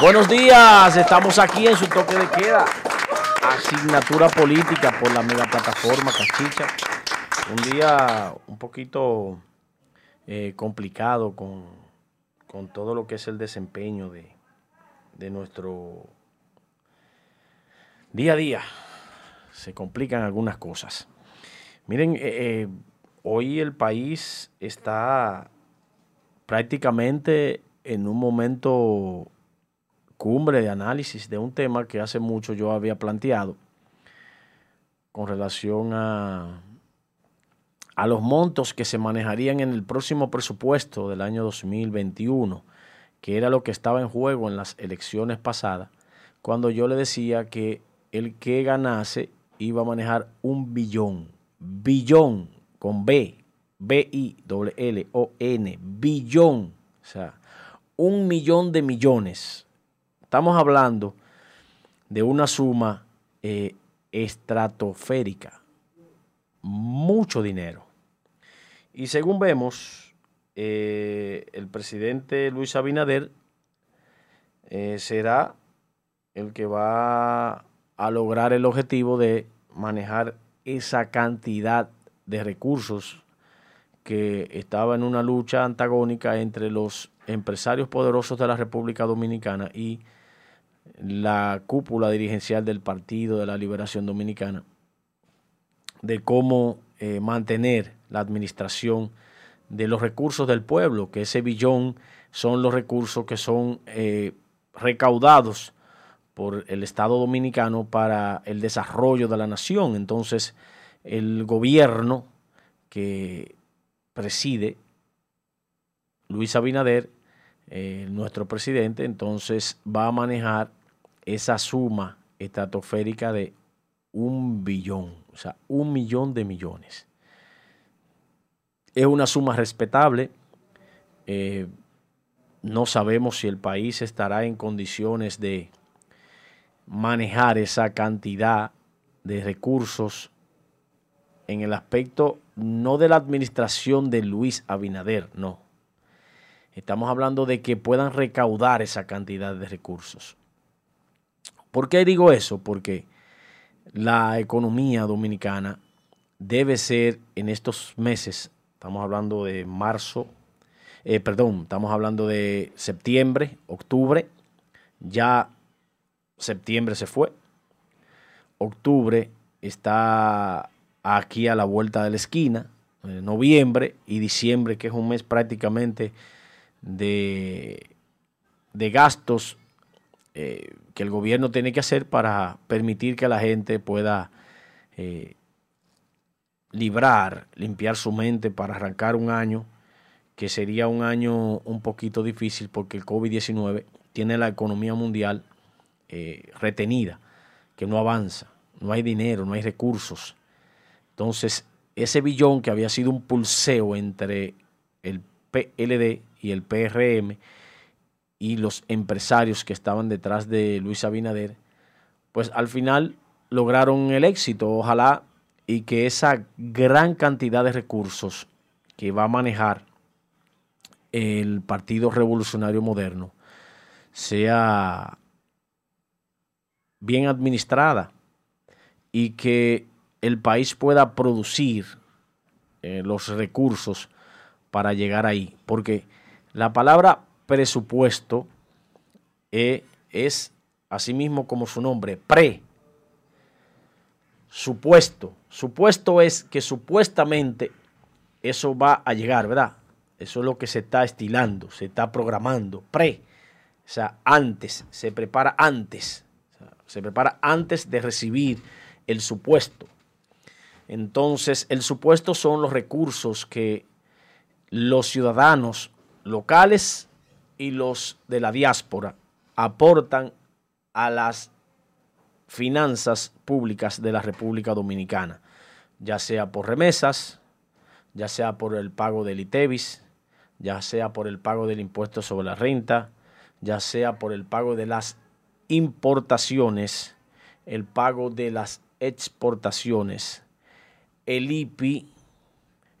Buenos días, estamos aquí en su toque de queda. Asignatura política por la mega plataforma Cachicha. Un día un poquito eh, complicado con, con, todo lo que es el desempeño de, de nuestro día a día. Se complican algunas cosas. Miren, eh, eh, hoy el país está prácticamente en un momento cumbre de análisis de un tema que hace mucho yo había planteado con relación a, a los montos que se manejarían en el próximo presupuesto del año 2021, que era lo que estaba en juego en las elecciones pasadas, cuando yo le decía que el que ganase iba a manejar un billón, billón con B, B-I-L-L-O-N, billón, o sea, un millón de millones Estamos hablando de una suma eh, estratosférica, mucho dinero. Y según vemos, eh, el presidente Luis Abinader eh, será el que va a lograr el objetivo de manejar esa cantidad de recursos que estaba en una lucha antagónica entre los empresarios poderosos de la República Dominicana y la cúpula dirigencial del Partido de la Liberación Dominicana de cómo eh, mantener la administración de los recursos del pueblo, que ese billón son los recursos que son eh, recaudados por el Estado dominicano para el desarrollo de la nación. Entonces, el gobierno que preside Luis Abinader, eh, nuestro presidente, entonces va a manejar esa suma estratosférica de un billón, o sea, un millón de millones. Es una suma respetable. Eh, no sabemos si el país estará en condiciones de manejar esa cantidad de recursos en el aspecto no de la administración de Luis Abinader, no. Estamos hablando de que puedan recaudar esa cantidad de recursos. ¿Por qué digo eso? Porque la economía dominicana debe ser en estos meses, estamos hablando de marzo, eh, perdón, estamos hablando de septiembre, octubre, ya septiembre se fue, octubre está aquí a la vuelta de la esquina, eh, noviembre y diciembre, que es un mes prácticamente de, de gastos eh, que el gobierno tiene que hacer para permitir que la gente pueda eh, librar, limpiar su mente para arrancar un año que sería un año un poquito difícil porque el COVID-19 tiene la economía mundial eh, retenida, que no avanza, no hay dinero, no hay recursos. Entonces, ese billón que había sido un pulseo entre el PLD y el PRM, y los empresarios que estaban detrás de Luis Abinader, pues al final lograron el éxito, ojalá, y que esa gran cantidad de recursos que va a manejar el Partido Revolucionario Moderno sea bien administrada y que el país pueda producir eh, los recursos para llegar ahí. Porque la palabra presupuesto e, es, así mismo como su nombre, pre. Supuesto. Supuesto es que supuestamente eso va a llegar, ¿verdad? Eso es lo que se está estilando, se está programando. Pre. O sea, antes, se prepara antes. se prepara antes de recibir el supuesto. Entonces, el supuesto son los recursos que los ciudadanos locales y los de la diáspora aportan a las finanzas públicas de la República Dominicana, ya sea por remesas, ya sea por el pago del ITEVIS, ya sea por el pago del impuesto sobre la renta, ya sea por el pago de las importaciones, el pago de las exportaciones, el IPI,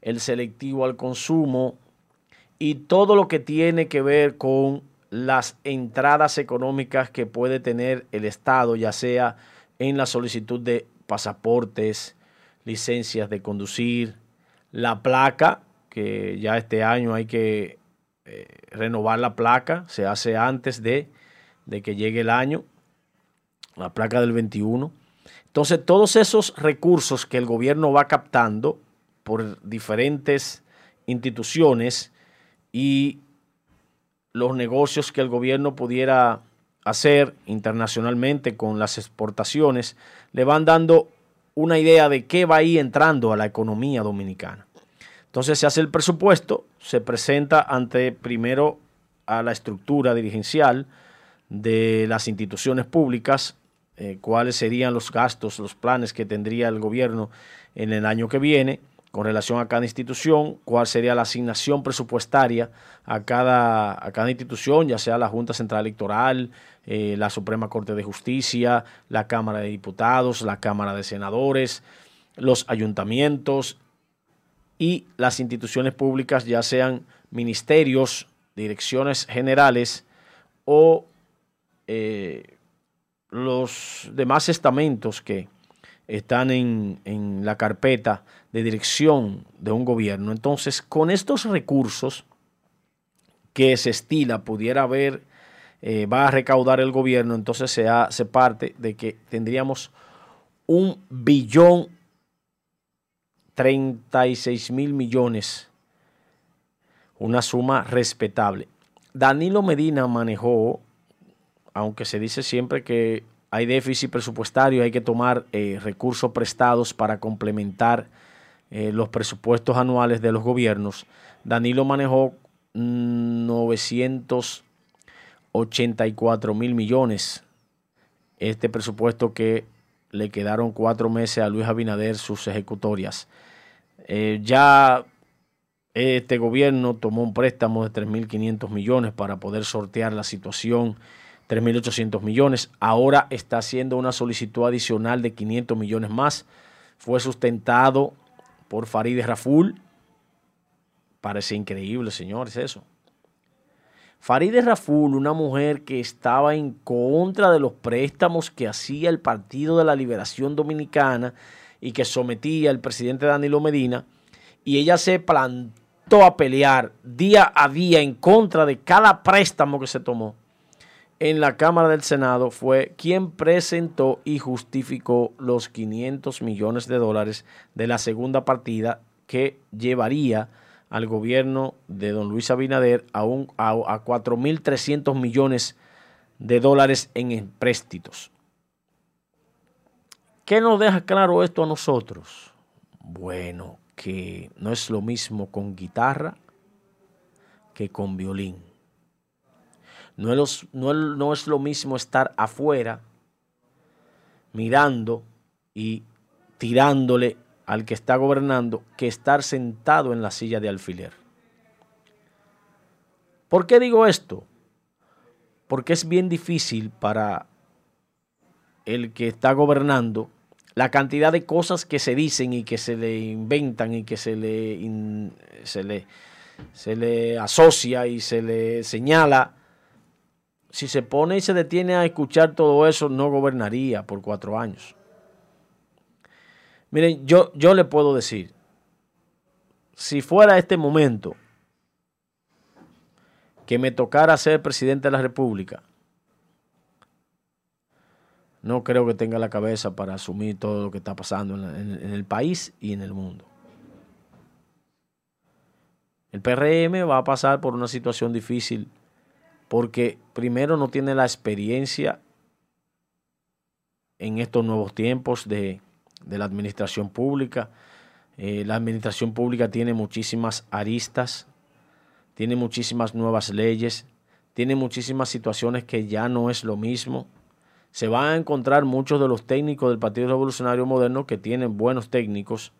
el selectivo al consumo, y todo lo que tiene que ver con las entradas económicas que puede tener el Estado, ya sea en la solicitud de pasaportes, licencias de conducir, la placa, que ya este año hay que eh, renovar la placa, se hace antes de, de que llegue el año, la placa del 21. Entonces, todos esos recursos que el gobierno va captando por diferentes instituciones y los negocios que el gobierno pudiera hacer internacionalmente con las exportaciones, le van dando una idea de qué va a ir entrando a la economía dominicana. Entonces se hace el presupuesto, se presenta ante primero a la estructura dirigencial de las instituciones públicas, eh, cuáles serían los gastos, los planes que tendría el gobierno en el año que viene con relación a cada institución, cuál sería la asignación presupuestaria a cada, a cada institución, ya sea la Junta Central Electoral, eh, la Suprema Corte de Justicia, la Cámara de Diputados, la Cámara de Senadores, los ayuntamientos y las instituciones públicas, ya sean ministerios, direcciones generales o eh, los demás estamentos que están en, en la carpeta de dirección de un gobierno. Entonces, con estos recursos que se estila, pudiera haber, eh, va a recaudar el gobierno, entonces se, se parte de que tendríamos un billón 36 mil millones, una suma respetable. Danilo Medina manejó, aunque se dice siempre que hay déficit presupuestario, hay que tomar eh, recursos prestados para complementar eh, los presupuestos anuales de los gobiernos, Danilo manejó 984 mil millones. Este presupuesto que le quedaron cuatro meses a Luis Abinader sus ejecutorias. Eh, ya este gobierno tomó un préstamo de 3.500 millones para poder sortear la situación, 3.800 millones. Ahora está haciendo una solicitud adicional de 500 millones más. Fue sustentado por Farideh Raful. Parece increíble, señores, eso. Farideh Raful, una mujer que estaba en contra de los préstamos que hacía el Partido de la Liberación Dominicana y que sometía el presidente Danilo Medina, y ella se plantó a pelear día a día en contra de cada préstamo que se tomó en la Cámara del Senado fue quien presentó y justificó los 500 millones de dólares de la segunda partida que llevaría al gobierno de don Luis Abinader a, un, a, a 4.300 millones de dólares en empréstitos. ¿Qué nos deja claro esto a nosotros? Bueno, que no es lo mismo con guitarra que con violín. No es, no, es lo mismo estar afuera mirando y tirándole al que está gobernando que estar sentado en la silla de alfiler. ¿Por qué digo esto? Porque es bien difícil para el que está gobernando la cantidad de cosas que se dicen y que se le inventan y que se le, se le, se le asocia y se le señala si se pone y se detiene a escuchar todo eso, no gobernaría por cuatro años. Miren, yo, yo le puedo decir, si fuera este momento que me tocara ser presidente de la República, no creo que tenga la cabeza para asumir todo lo que está pasando en, el país y en el mundo. El PRM va a pasar por una situación difícil porque primero no tiene la experiencia en estos nuevos tiempos de, la administración pública. Eh, la administración pública tiene muchísimas aristas, tiene muchísimas nuevas leyes, tiene muchísimas situaciones que ya no es lo mismo. Se van a encontrar muchos de los técnicos del Partido Revolucionario Moderno que tienen buenos técnicos,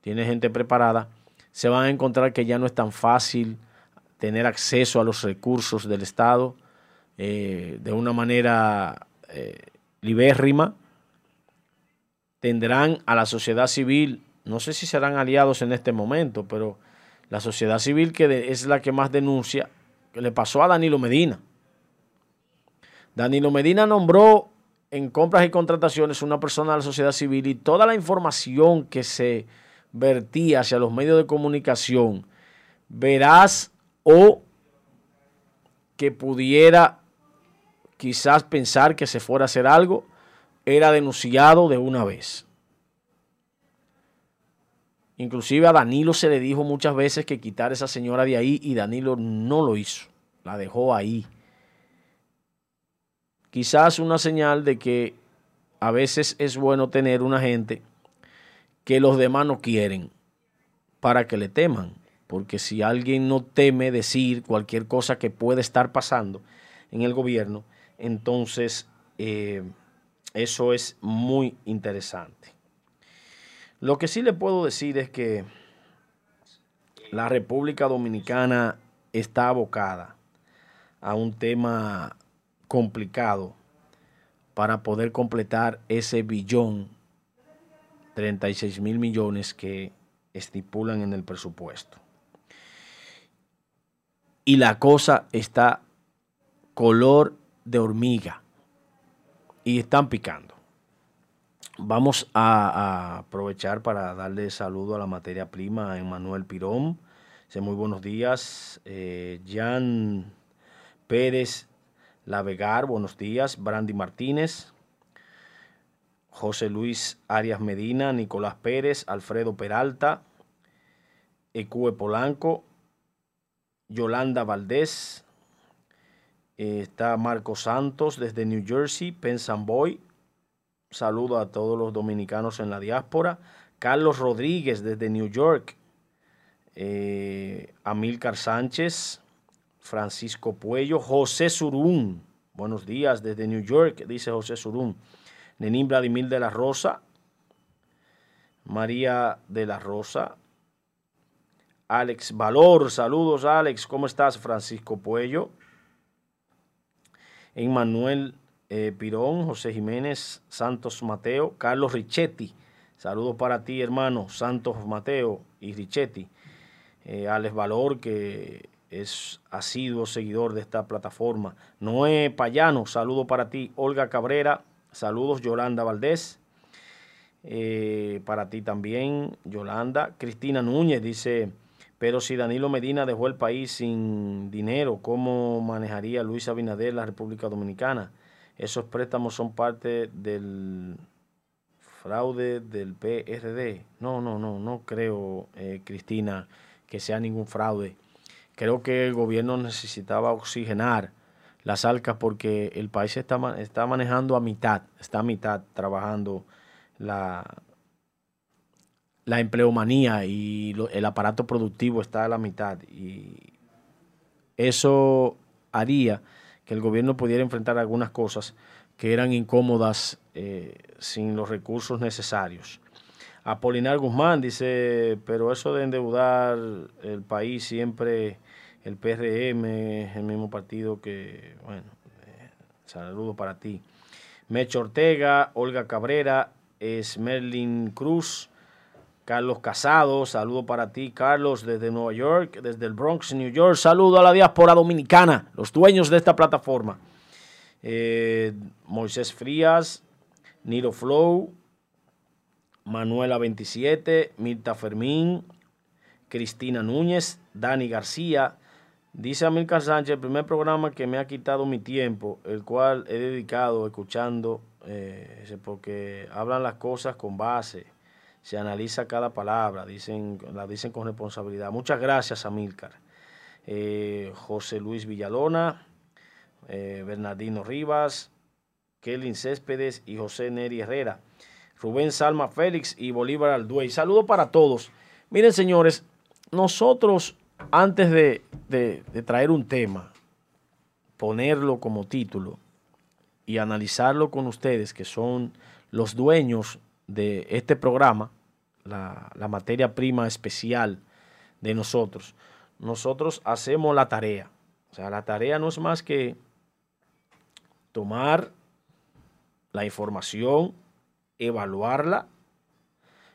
tiene gente preparada. Se van a encontrar que ya no es tan fácil tener acceso a los recursos del Estado eh, de una manera eh, libérrima. Tendrán a la sociedad civil, no sé si serán aliados en este momento, pero la sociedad civil que es la que más denuncia, le pasó a Danilo Medina. Danilo Medina nombró en compras y contrataciones una persona de la sociedad civil y toda la información que se vertía hacia los medios de comunicación, verás o que pudiera quizás pensar que se fuera a hacer algo, era denunciado de una vez. Inclusive a Danilo se le dijo muchas veces que quitar a esa señora de ahí y Danilo no lo hizo, la dejó ahí. Quizás una señal de que a veces es bueno tener una gente que los demás no quieren para que le teman. Porque si alguien no teme decir cualquier cosa que puede estar pasando en el gobierno, entonces eh, eso es muy interesante. Lo que sí le puedo decir es que la República Dominicana está abocada a un tema complicado para poder completar ese billón 36 mil millones que estipulan en el presupuesto. Y la cosa está color de hormiga y están picando. Vamos a, aprovechar para darle saludo a la materia prima, a Emanuel Pirón. Dice muy buenos días. Eh, Jan Pérez Lavegar, buenos días. Brandy Martínez. José Luis Arias Medina, Nicolás Pérez, Alfredo Peralta, Ecue Polanco, Yolanda Valdés, eh, está Marco Santos desde New Jersey, Pensamboy, Saludo a todos los dominicanos en la diáspora. Carlos Rodríguez desde New York. Eh, Amílcar Sánchez. Francisco Puello. José Surún. Buenos días desde New York, dice José Surún. Nenín Vladimir de la Rosa. María de la Rosa. Alex Valor. Saludos, Alex. ¿Cómo estás, Francisco Puello? Emmanuel eh, Pirón, José Jiménez, Santos Mateo, Carlos Richetti. Saludos para ti, hermano, Santos Mateo y Richetti. Eh, Alex Valor, que es asiduo seguidor de esta plataforma. Noé Payano, saludo para ti. Olga Cabrera, saludos. Yolanda Valdés, eh, para ti también, Yolanda. Cristina Núñez dice, pero si Danilo Medina dejó el país sin dinero, ¿cómo manejaría Luis Abinader la República Dominicana? esos préstamos son parte del fraude del PRD. No, no, no, no creo, eh, Cristina, que sea ningún fraude. Creo que el gobierno necesitaba oxigenar las arcas porque el país está, está manejando a mitad, está a mitad trabajando la, la empleomanía y el aparato productivo está a la mitad. Y eso haría que el gobierno pudiera enfrentar algunas cosas que eran incómodas eh, sin los recursos necesarios. Apolinar Guzmán dice, pero eso de endeudar el país siempre, el PRM el mismo partido que, bueno, eh, saludo para ti. Mecho Ortega, Olga Cabrera, Merlin Cruz, Carlos Casado, saludo para ti, Carlos, desde Nueva York, desde el Bronx, New York. Saludo a la diáspora dominicana, los dueños de esta plataforma. Eh, Moisés Frías, Niro Flow, Manuela 27, Mirta Fermín, Cristina Núñez, Dani García. Dice Amílcar Sánchez, el primer programa que me ha quitado mi tiempo, el cual he dedicado escuchando, eh, porque hablan las cosas con base se analiza cada palabra, dicen, la dicen con responsabilidad. Muchas gracias, Amílcar. Eh, José Luis Villalona, eh, Bernardino Rivas, Kelly Céspedes y José Neri Herrera, Rubén Salma Félix y Bolívar Alduey. Saludo para todos. Miren, señores, nosotros, antes de, de traer un tema, ponerlo como título y analizarlo con ustedes, que son los dueños de este programa, la, materia prima especial de nosotros, nosotros hacemos la tarea. O sea, la tarea no es más que tomar la información, evaluarla,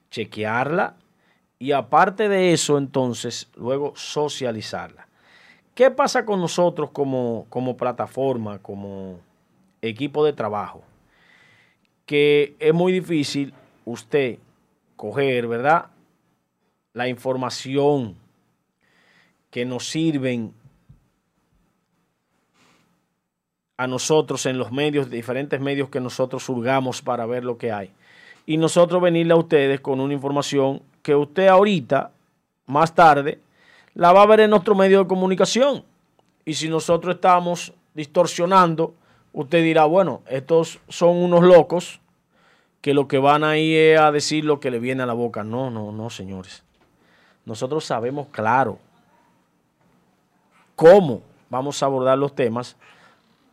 chequearla y aparte de eso, entonces, luego socializarla. ¿Qué pasa con nosotros como, como plataforma, como equipo de trabajo, que es muy difícil usted coger, ¿verdad? La información que nos sirven a nosotros en los medios, diferentes medios que nosotros surgamos para ver lo que hay. Y nosotros venirle a ustedes con una información que usted ahorita, más tarde, la va a ver en nuestro medio de comunicación. Y si nosotros estamos distorsionando, usted dirá, bueno, estos son unos locos que lo que van ahí es a decir lo que le viene a la boca. No, no, no, señores. Nosotros sabemos claro cómo vamos a abordar los temas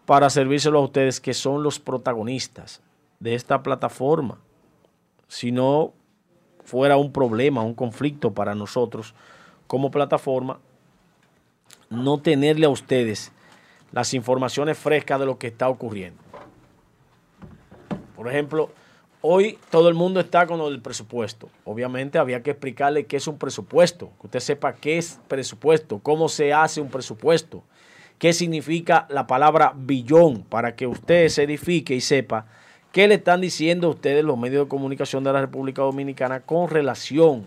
para servírselo a ustedes que son los protagonistas de esta plataforma. Si no fuera un problema, un conflicto para nosotros como plataforma, no tenerle a ustedes las informaciones frescas de lo que está ocurriendo. Por ejemplo, hoy todo el mundo está con lo del presupuesto. Obviamente había que explicarle qué es un presupuesto, que usted sepa qué es presupuesto, cómo se hace un presupuesto, qué significa la palabra billón, para que usted se edifique y sepa qué le están diciendo a ustedes los medios de comunicación de la República Dominicana con relación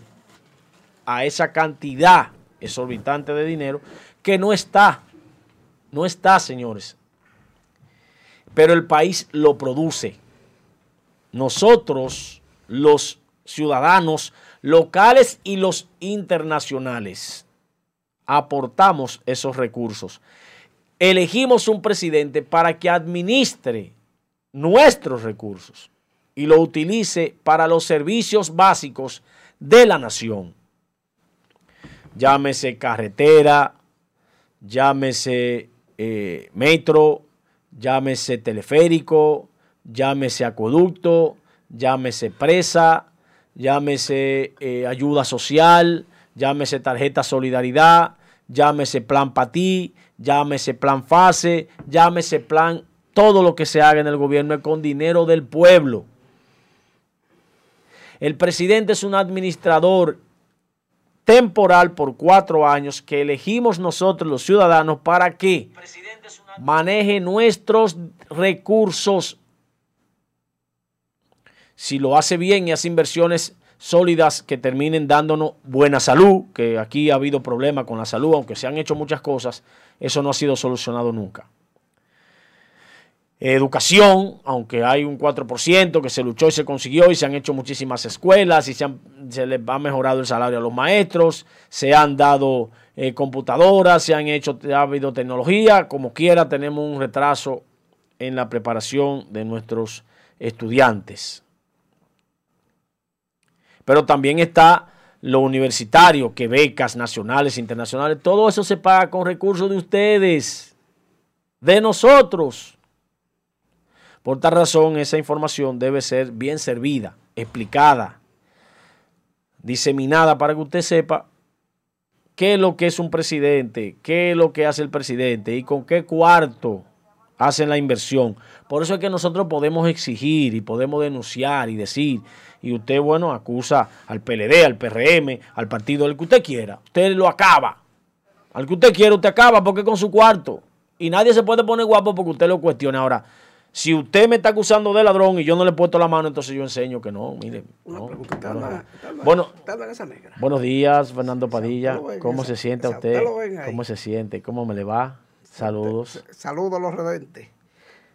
a esa cantidad exorbitante de dinero que no está no está, señores. Pero el país lo produce. Nosotros, los ciudadanos locales y los internacionales, aportamos esos recursos. Elegimos un presidente para que administre nuestros recursos y lo utilice para los servicios básicos de la nación. Llámese carretera, llámese eh, metro, llámese teleférico, llámese acueducto, llámese presa, llámese eh, ayuda social, llámese tarjeta solidaridad, llámese plan ti, llámese plan fase, llámese plan, todo lo que se haga en el gobierno es con dinero del pueblo. El presidente es un administrador temporal por cuatro años que elegimos nosotros los ciudadanos para que maneje nuestros recursos. Si lo hace bien y hace inversiones sólidas que terminen dándonos buena salud, que aquí ha habido problemas con la salud, aunque se han hecho muchas cosas, eso no ha sido solucionado nunca. Educación, aunque hay un 4% que se luchó y se consiguió y se han hecho muchísimas escuelas y se, se les ha mejorado el salario a los maestros, se han dado eh, computadoras, se han hecho, ha habido tecnología, como quiera tenemos un retraso en la preparación de nuestros estudiantes. Pero también está lo universitario, que becas nacionales, internacionales, todo eso se paga con recursos de ustedes, de nosotros. Por tal razón, esa información debe ser bien servida, explicada, diseminada para que usted sepa qué es lo que es un presidente, qué es lo que hace el presidente y con qué cuarto hacen la inversión. Por eso es que nosotros podemos exigir y podemos denunciar y decir, y usted, bueno, acusa al PLD, al PRM, al partido, al que usted quiera. Usted lo acaba. Al que usted quiera, usted acaba porque con su cuarto. Y nadie se puede poner guapo porque usted lo cuestione. Ahora, si usted me está acusando de ladrón y yo no le he puesto la mano, entonces yo enseño que no. Mire, bueno, buenos días, Fernando Padilla. ¿Cómo se siente usted? ¿Cómo se siente? ¿Cómo me le va? Saludos. Saludos a los redentes.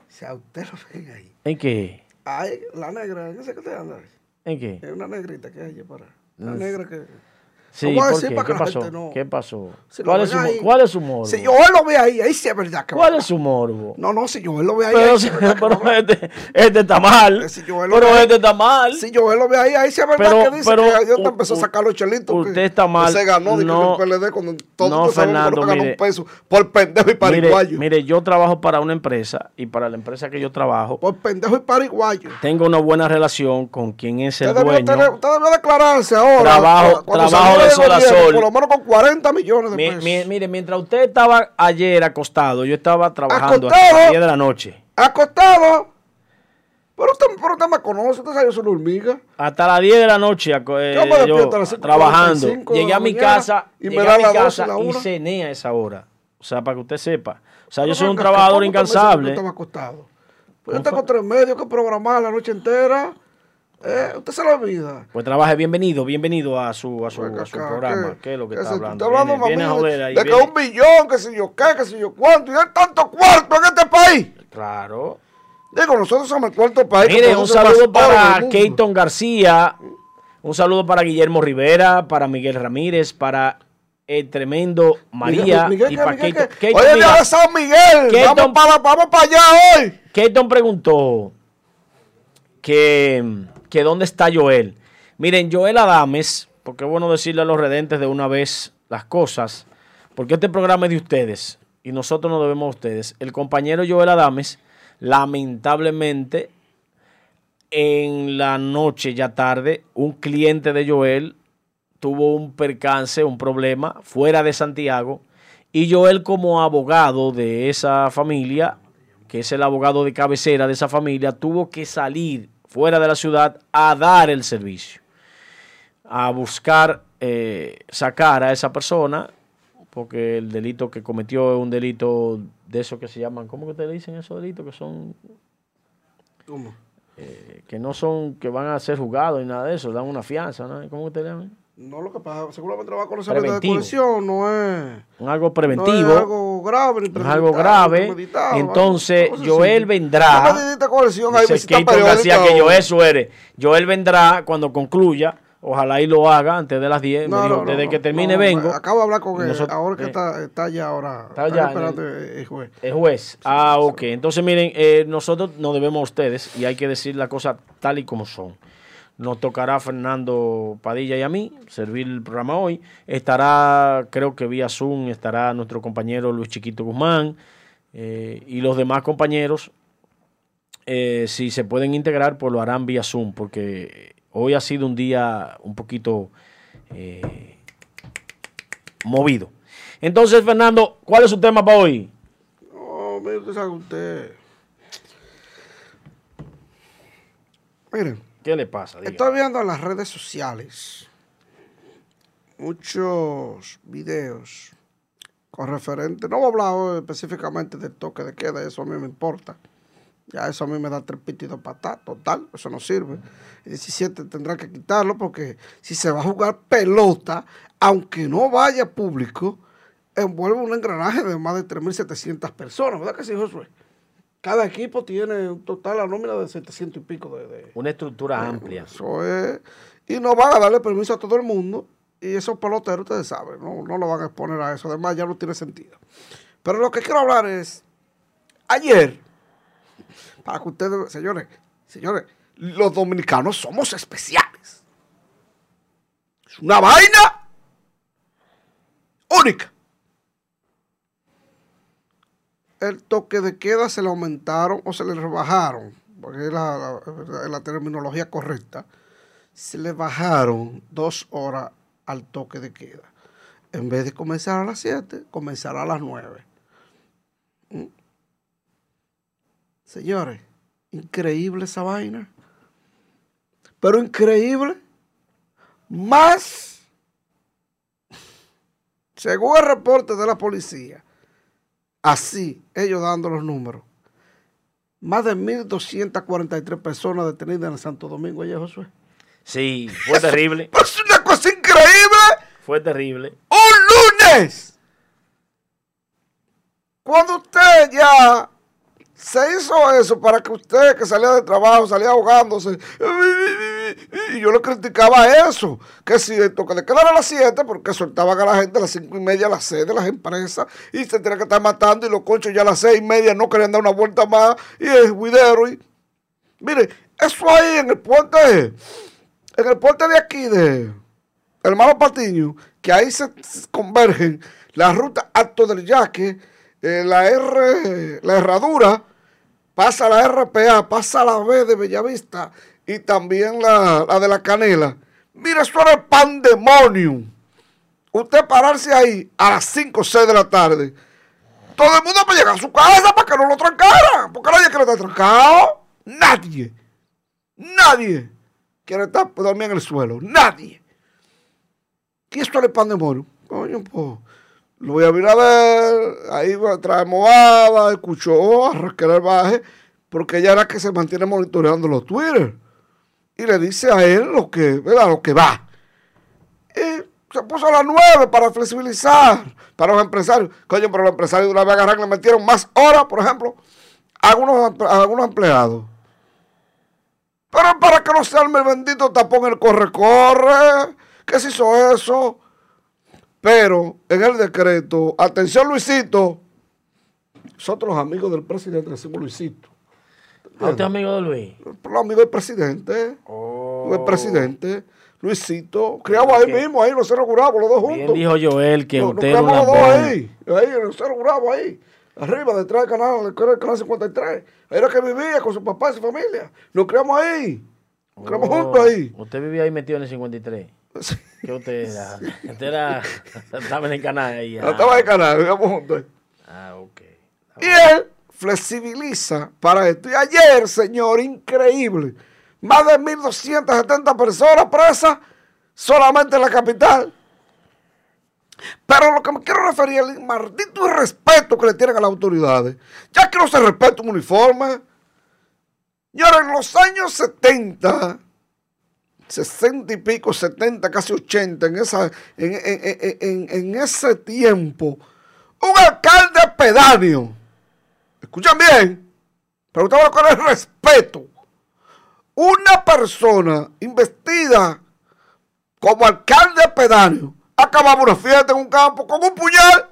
Si a usted lo ven ahí. ¿En qué? Ay, la negra, ¿qué sé que te anda? ¿En qué? Es una negrita que hay para. La negra que. Sí, ¿por qué? ¿Qué pasó? No... ¿Qué pasó? ¿Cuál, es su, ¿Cuál, es su, morbo? Si yo lo ve ahí, ahí sí es verdad que ¿Cuál es su morbo? No, no, si yo lo ve ahí, pero, ahí sí pero este, este, está mal. Si pero este está mal. Si yo lo ve ahí, ahí sí es verdad pero, que dice pero, que Dios te empezó a sacar los chelitos. Usted que, está mal. Que se ganó de no, que el PLD cuando todo no, Fernando, mire, un peso por pendejo y pariguayo. Mire, mire, yo trabajo para una empresa y para la empresa que yo trabajo. Por pendejo y pariguayo. Tengo una buena relación con quien es el dueño. Usted debió declararse ahora. Trabajo, trabajo de sol a sol por lo menos con 40 millones de pesos. Mi, mire, mientras usted estaba ayer acostado, yo estaba trabajando acostado, hasta las 10 de la noche. Acostado. Pero usted, pero usted me conoce, usted sabe, yo soy una hormiga. Hasta las 10 de la noche eh, yo, trabajando. Llegué a mi casa, y, llegué a mi casa y cené a esa hora. O sea, para que usted sepa. O sea, yo soy un trabajador incansable. Estaba acostado. Pues yo tengo tres medios que programar la noche entera. Eh, usted se lo olvida. Pues trabaje, bienvenido, bienvenido a su, a su, Venga a su acá, programa. ¿qué? ¿Qué es lo que ¿Qué está hablando? estás hablando, Viene, viene a ahí. de que un billón, que si yo qué, que si yo cuánto, y hay tanto cuarto en este país. Claro. Digo, nosotros somos el cuarto país. Mire, un saludo para. Keyton García, un saludo para Guillermo Rivera, para Miguel Ramírez, para el tremendo María Miguel, y ¿qué, para Miguel, Keyton. qué? Keyton, Oye, mira, de San Miguel. Keyton- Vamos para, vamos para allá hoy. Keyton preguntó que, que dónde está Joel. Miren, Joel Adames, porque es bueno decirle a los redentes de una vez las cosas, porque este programa es de ustedes y nosotros nos debemos a ustedes. El compañero Joel Adames, lamentablemente, en la noche, ya tarde, un cliente de Joel tuvo un percance, un problema fuera de Santiago y Joel como abogado de esa familia, que es el abogado de cabecera de esa familia, tuvo que salir fuera de la ciudad a dar el servicio, a buscar eh, sacar a esa persona, porque el delito que cometió es un delito de esos que se llaman, ¿cómo que te dicen esos delitos? Que son ¿Cómo? que no son, que van a ser juzgados y nada de eso, dan una fianza, ¿no? ¿Cómo que te llaman? No, lo que pasa, seguramente va a conocer de colección, no es. Un algo No preventivo. es algo grave, ni No es algo grave. Entonces. Joel vendrá. No colección, que Joel suere. Joel vendrá cuando concluya. Ojalá y lo haga antes de las 10. Me No, dijo, no, no, desde no, que termine no, vengo. Acabo de hablar con él. Nosotros- ahora que eh. está, está allá ahora. Está en esperando el juez. El juez. Ah, ok. Entonces, miren, eh, nosotros nos debemos a ustedes y hay que decir las cosas tal y como son. Nos tocará Fernando Padilla y a mí servir el programa hoy. Estará, creo que vía Zoom, estará nuestro compañero Luis Chiquito Guzmán eh, y los demás compañeros. eh, si se pueden integrar, pues lo harán vía Zoom, porque hoy ha sido un día un poquito eh, movido. Entonces, Fernando, ¿cuál es su tema para hoy? No, mire, usted sabe usted. Miren, ¿Qué le pasa? Estoy viendo en las redes sociales muchos videos con referente. No voy a hablar específicamente del toque de queda, eso a mí me importa. Ya eso a mí me da tres pitos y dos patas, total, eso no sirve. El 17 tendrá que quitarlo porque si se va a jugar pelota, aunque no vaya público, envuelve un engranaje de más de 3.700 personas, ¿verdad que sí, Josué? Cada equipo tiene un total, la nómina de 700 y pico de... de- Una estructura amplia. eso es. Y no van a darle permiso a todo el mundo. Y esos peloteros, ustedes saben, no, no lo van a exponer a eso. Además, ya no tiene sentido. Pero lo que quiero hablar es, ayer, para que ustedes, señores, señores, los dominicanos somos especiales. Es una vaina única. El toque de queda se le aumentaron o se le rebajaron, porque es la, la- terminología correcta, se le bajaron dos horas al toque de queda. En vez de comenzar a las 7, comenzará a las 9. ¿Mm? Señores, increíble esa vaina. Pero increíble. Más, según el reporte de la policía, así, ellos dando los números, más de 1.243 personas detenidas en Santo Domingo ayer, Josué. Sí, fue terrible. Pero es una cosa increíble. Fue terrible. Un lunes. Cuando usted ya se hizo eso para que usted que salía de trabajo, salía ahogándose. Y yo le criticaba eso. Que si el toque de quedar a las 7, porque soltaban a la gente a las 5 y media a las 6 de las empresas, y se tenía que estar matando, y los conchos ya a las 6 y media no querían dar una vuelta más, y el juidero. Y... Mire, eso ahí en el puente, en el puente de aquí, de hermano Patiño, que ahí se convergen la ruta Alto del Yaque, eh, la R, la herradura, pasa la RPA, pasa la B de Bellavista y también la, de la Canela. Mira, eso era el pandemonium. Usted pararse ahí a las 5 o 6 de la tarde. Todo el mundo para llegar a su casa para que no lo trancaran. Porque nadie quiere estar trancado. Nadie. Nadie quiere estar dormir en el suelo. Nadie. ¿Y esto es el pandemonium? Coño, pues. Luis Abinader, ahí va, trae Moada, escuchó a Raquel Baje, porque ella era que se mantiene monitoreando los Twitter. Y le dice a él lo que, ¿verdad? Lo que va. Y se puso a las nueve para flexibilizar para los empresarios. Coño, pero los empresarios de una vez agarran le metieron más horas, por ejemplo, a algunos, a algunos empleados. Pero para que no se arme el bendito tapón el corre-corre. ¿Qué se hizo eso? Pero en el decreto, atención Luisito, nosotros los amigos del presidente decimos Luisito. ¿A usted amigo de Luis? Los amigos del presidente. Oh. El presidente, Luisito. Criamos ahí mismo, ahí, los Cerro Bravo, los dos Bien juntos. dijo Joel que Nos- nos usted era criamos los dos bomba. ahí, ahí, en el Cerro Bravo, ahí. Arriba, detrás del canal, del canal- canal 53. Ahí era que vivía con su papá y su familia. Nos criamos ahí. Nos criamos Oh, juntos ahí. Usted vivía ahí metido en el 53. ¿Qué usted era? Usted era. Estaba en el canal ahí. ah. Estaba en el canal, vivíamos juntos. Ah, ok. Y él flexibiliza para esto. Y ayer, señor, increíble. Más de 1.270 personas presas solamente en la capital. Pero lo que me quiero referir es el maldito irrespeto que le tienen a las autoridades. Ya que no se respeta un uniforme. Y ahora en los años 70, 60 y pico, 70, casi 80, en, esa, en, en- en- ese tiempo, un alcalde pedáneo, escuchan bien, pero ustedes con el respeto, una persona investida como alcalde pedáneo acababa una fiesta en un campo con un puñal.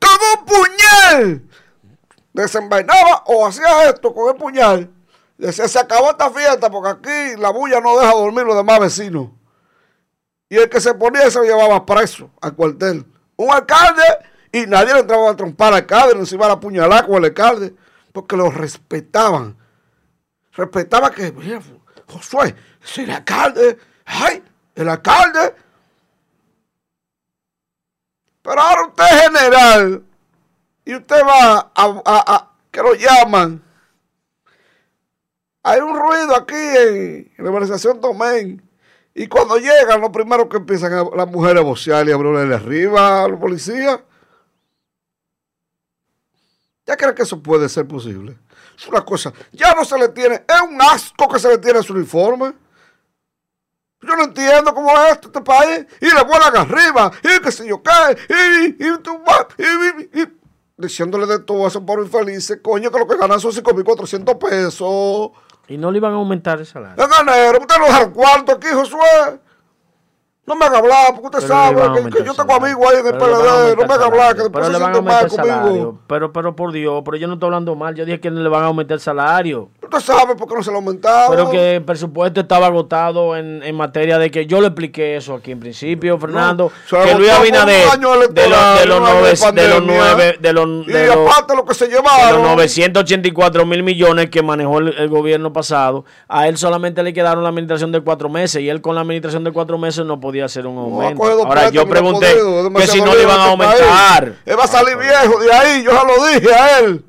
Con un puñal. Desenvainaba o hacía esto con el puñal. Decía, se acabó esta fiesta porque aquí la bulla no deja dormir los demás vecinos. Y el que se ponía se lo llevaba preso al cuartel. Un alcalde y nadie le entraba a trompar al alcalde, no se iba a apuñalar con el alcalde, porque lo respetaban. Respetaba que, mira, Josué, es el alcalde, ay, el alcalde. Pero ahora usted es general y usted va a, a- a- que lo llaman. Hay un ruido aquí en, la organización Tomén. Y cuando llegan, lo primero que empiezan a, las mujeres a vocear y a hablarle arriba a los policías. ¿Ya creen que eso puede ser posible? Es una cosa, ya no se le tiene, es un asco que se le tiene a su uniforme. Yo no entiendo cómo es esto, este país, y le vuelan arriba, y qué sé yo qué, y, y, tú vas, y- diciéndole de todo a esos pobres infelices, coño, que lo que ganan son 5.400 pesos. Y no le iban a aumentar el salario. Ganero, usted no deja el cuarto aquí, Josué. No me haga hablar, porque usted Pero sabe que, yo tengo amigos ahí en el PLD. No me haga hablar, que después se le van a siente mal conmigo. salario. Pero, pero por Dios, pero yo no estoy hablando mal. Yo dije que le van a aumentar el salario. Usted sabe por qué no se lo aumentaba. Pero que el presupuesto estaba agotado en, en materia de que yo le expliqué eso aquí en principio, Fernando. que Luis Abinader, de los, de los de los nueve, de los, y de los- aparte lo que se de los llevaron. 984 mil millones que manejó el, el gobierno pasado, a él solamente le quedaron la administración de cuatro meses y él con la administración de cuatro meses no podía hacer un aumento. Ahora yo pregunté podido, que si no le iban a este aumentar. Él va a salir viejo de ahí, yo se lo dije a él.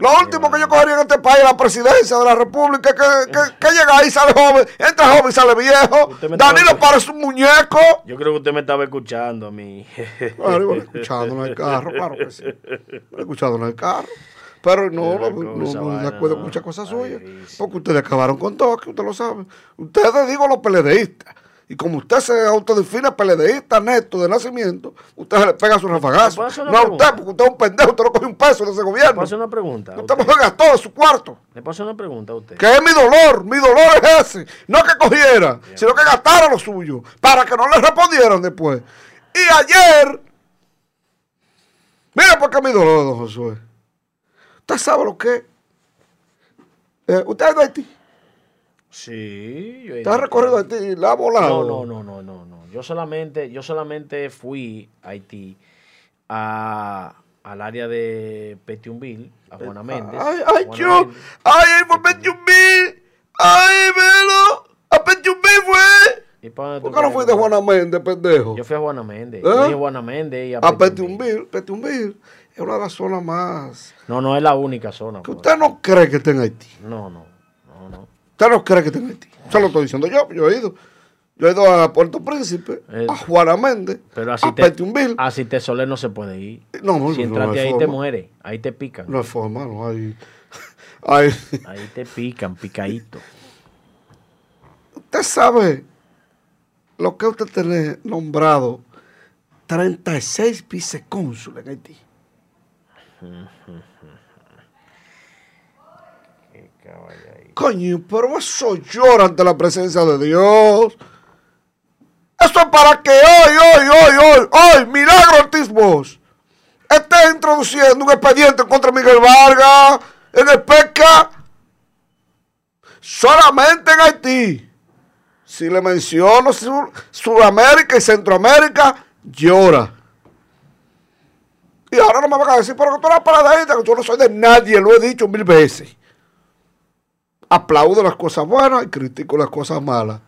Lo último que yo cogería en este país es la presidencia de la República, que, que, que llega ahí, sale joven, entra joven y sale viejo. Danilo parece un muñeco. Yo creo que usted me estaba escuchando a mí. Claro, iban escuchando en el carro, claro que sí. Escuchando en el carro. Pero no, no, no, no, acuerdo con muchas cosas suyas. Porque ustedes acabaron con todo, que usted lo sabe. Ustedes, digo, los peledeístas. Y como usted se autodefine peledeísta neto de nacimiento, usted se le pega su ¿Me rafagazo. No a usted, porque usted es un pendejo, usted no coge un peso de ese ¿Le gobierno. puedo hacer una pregunta? Usted usted? me gastó de su cuarto. Le puedo hacer una pregunta a usted. Que es mi dolor, mi dolor es ese. No que cogiera, sino que gastara lo suyo, para que no le respondieran después. Y ayer, mira por qué mi dolor, don Josué. Usted sabe lo que es. Eh, ¿Usted es de Haití? Sí. Yo he ¿Usted ha ido- recorrido Haití? ¿La ha volado? No, no, no, no, no, no. Yo solamente, yo solamente fui a Haití a, al área de Petionville, a Juana Méndez. Ay, ay, yo. Ay, ay, fue Pechumbí. Ay, velo. A Pechumbí fue. ¿Y para ¿Por qué no fuiste a Juana Méndez, pendejo? Yo fui a Juana Méndez. ¿Eh? Yo dije Juana Méndez y a, A Petionville. Petionville. Petionville es una de las zonas más. No, no es la única zona. Que pues. usted no cree que está en Haití. No, no. Usted no cree que está en Haití. Se lo estoy diciendo yo, yo he ido. Yo he ido a Puerto Príncipe, Eh, a Juana Méndez, Pero así a te, Petionville. así te soler no se puede ir. No, no, si entraste no ahí te mueres, ahí te pican. No hay forma, no hay. hay- Ahí te pican, picadito. Usted sabe lo que usted tiene nombrado 36 vicecónsules en Haití. Coño, pero eso llora ante la presencia de Dios. Eso es para que hoy, hoy, hoy, hoy, hoy, Milagro Ortiz esté introduciendo un expediente contra Miguel Vargas en el PECA solamente en Haití. Si le menciono Sur- Sudamérica y Centroamérica, llora. Y ahora no me van a decir, pero que tú eres paradita, que yo no soy de nadie, lo he dicho mil veces. Aplaudo las cosas buenas y critico las cosas malas.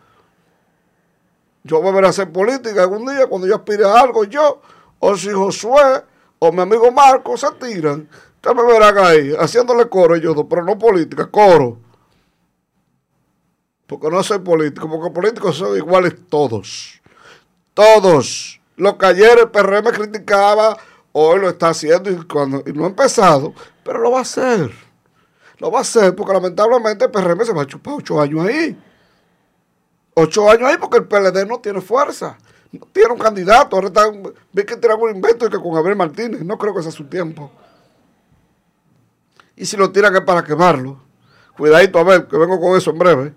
Yo volveré a hacer política algún día cuando yo aspire a algo, yo, o si Josué o mi amigo Marco se tiran. Ustedes me verán ahí, haciéndole coro yo, pero no política, coro. Porque no soy político, porque políticos son iguales todos. Todos. Lo que ayer el PRM criticaba, hoy lo está haciendo y, cuando, y no ha empezado, pero lo va a hacer. Lo va a hacer porque lamentablemente el PRM se va a chupar ocho años ahí. Ocho años ahí porque el PLD no tiene fuerza. No tiene un candidato. Ahora están, vi que tiran un invento y que con Gabriel Martínez. No creo que sea su tiempo. Y si lo tiran es para quemarlo. Cuidadito, a ver, que vengo con eso en breve.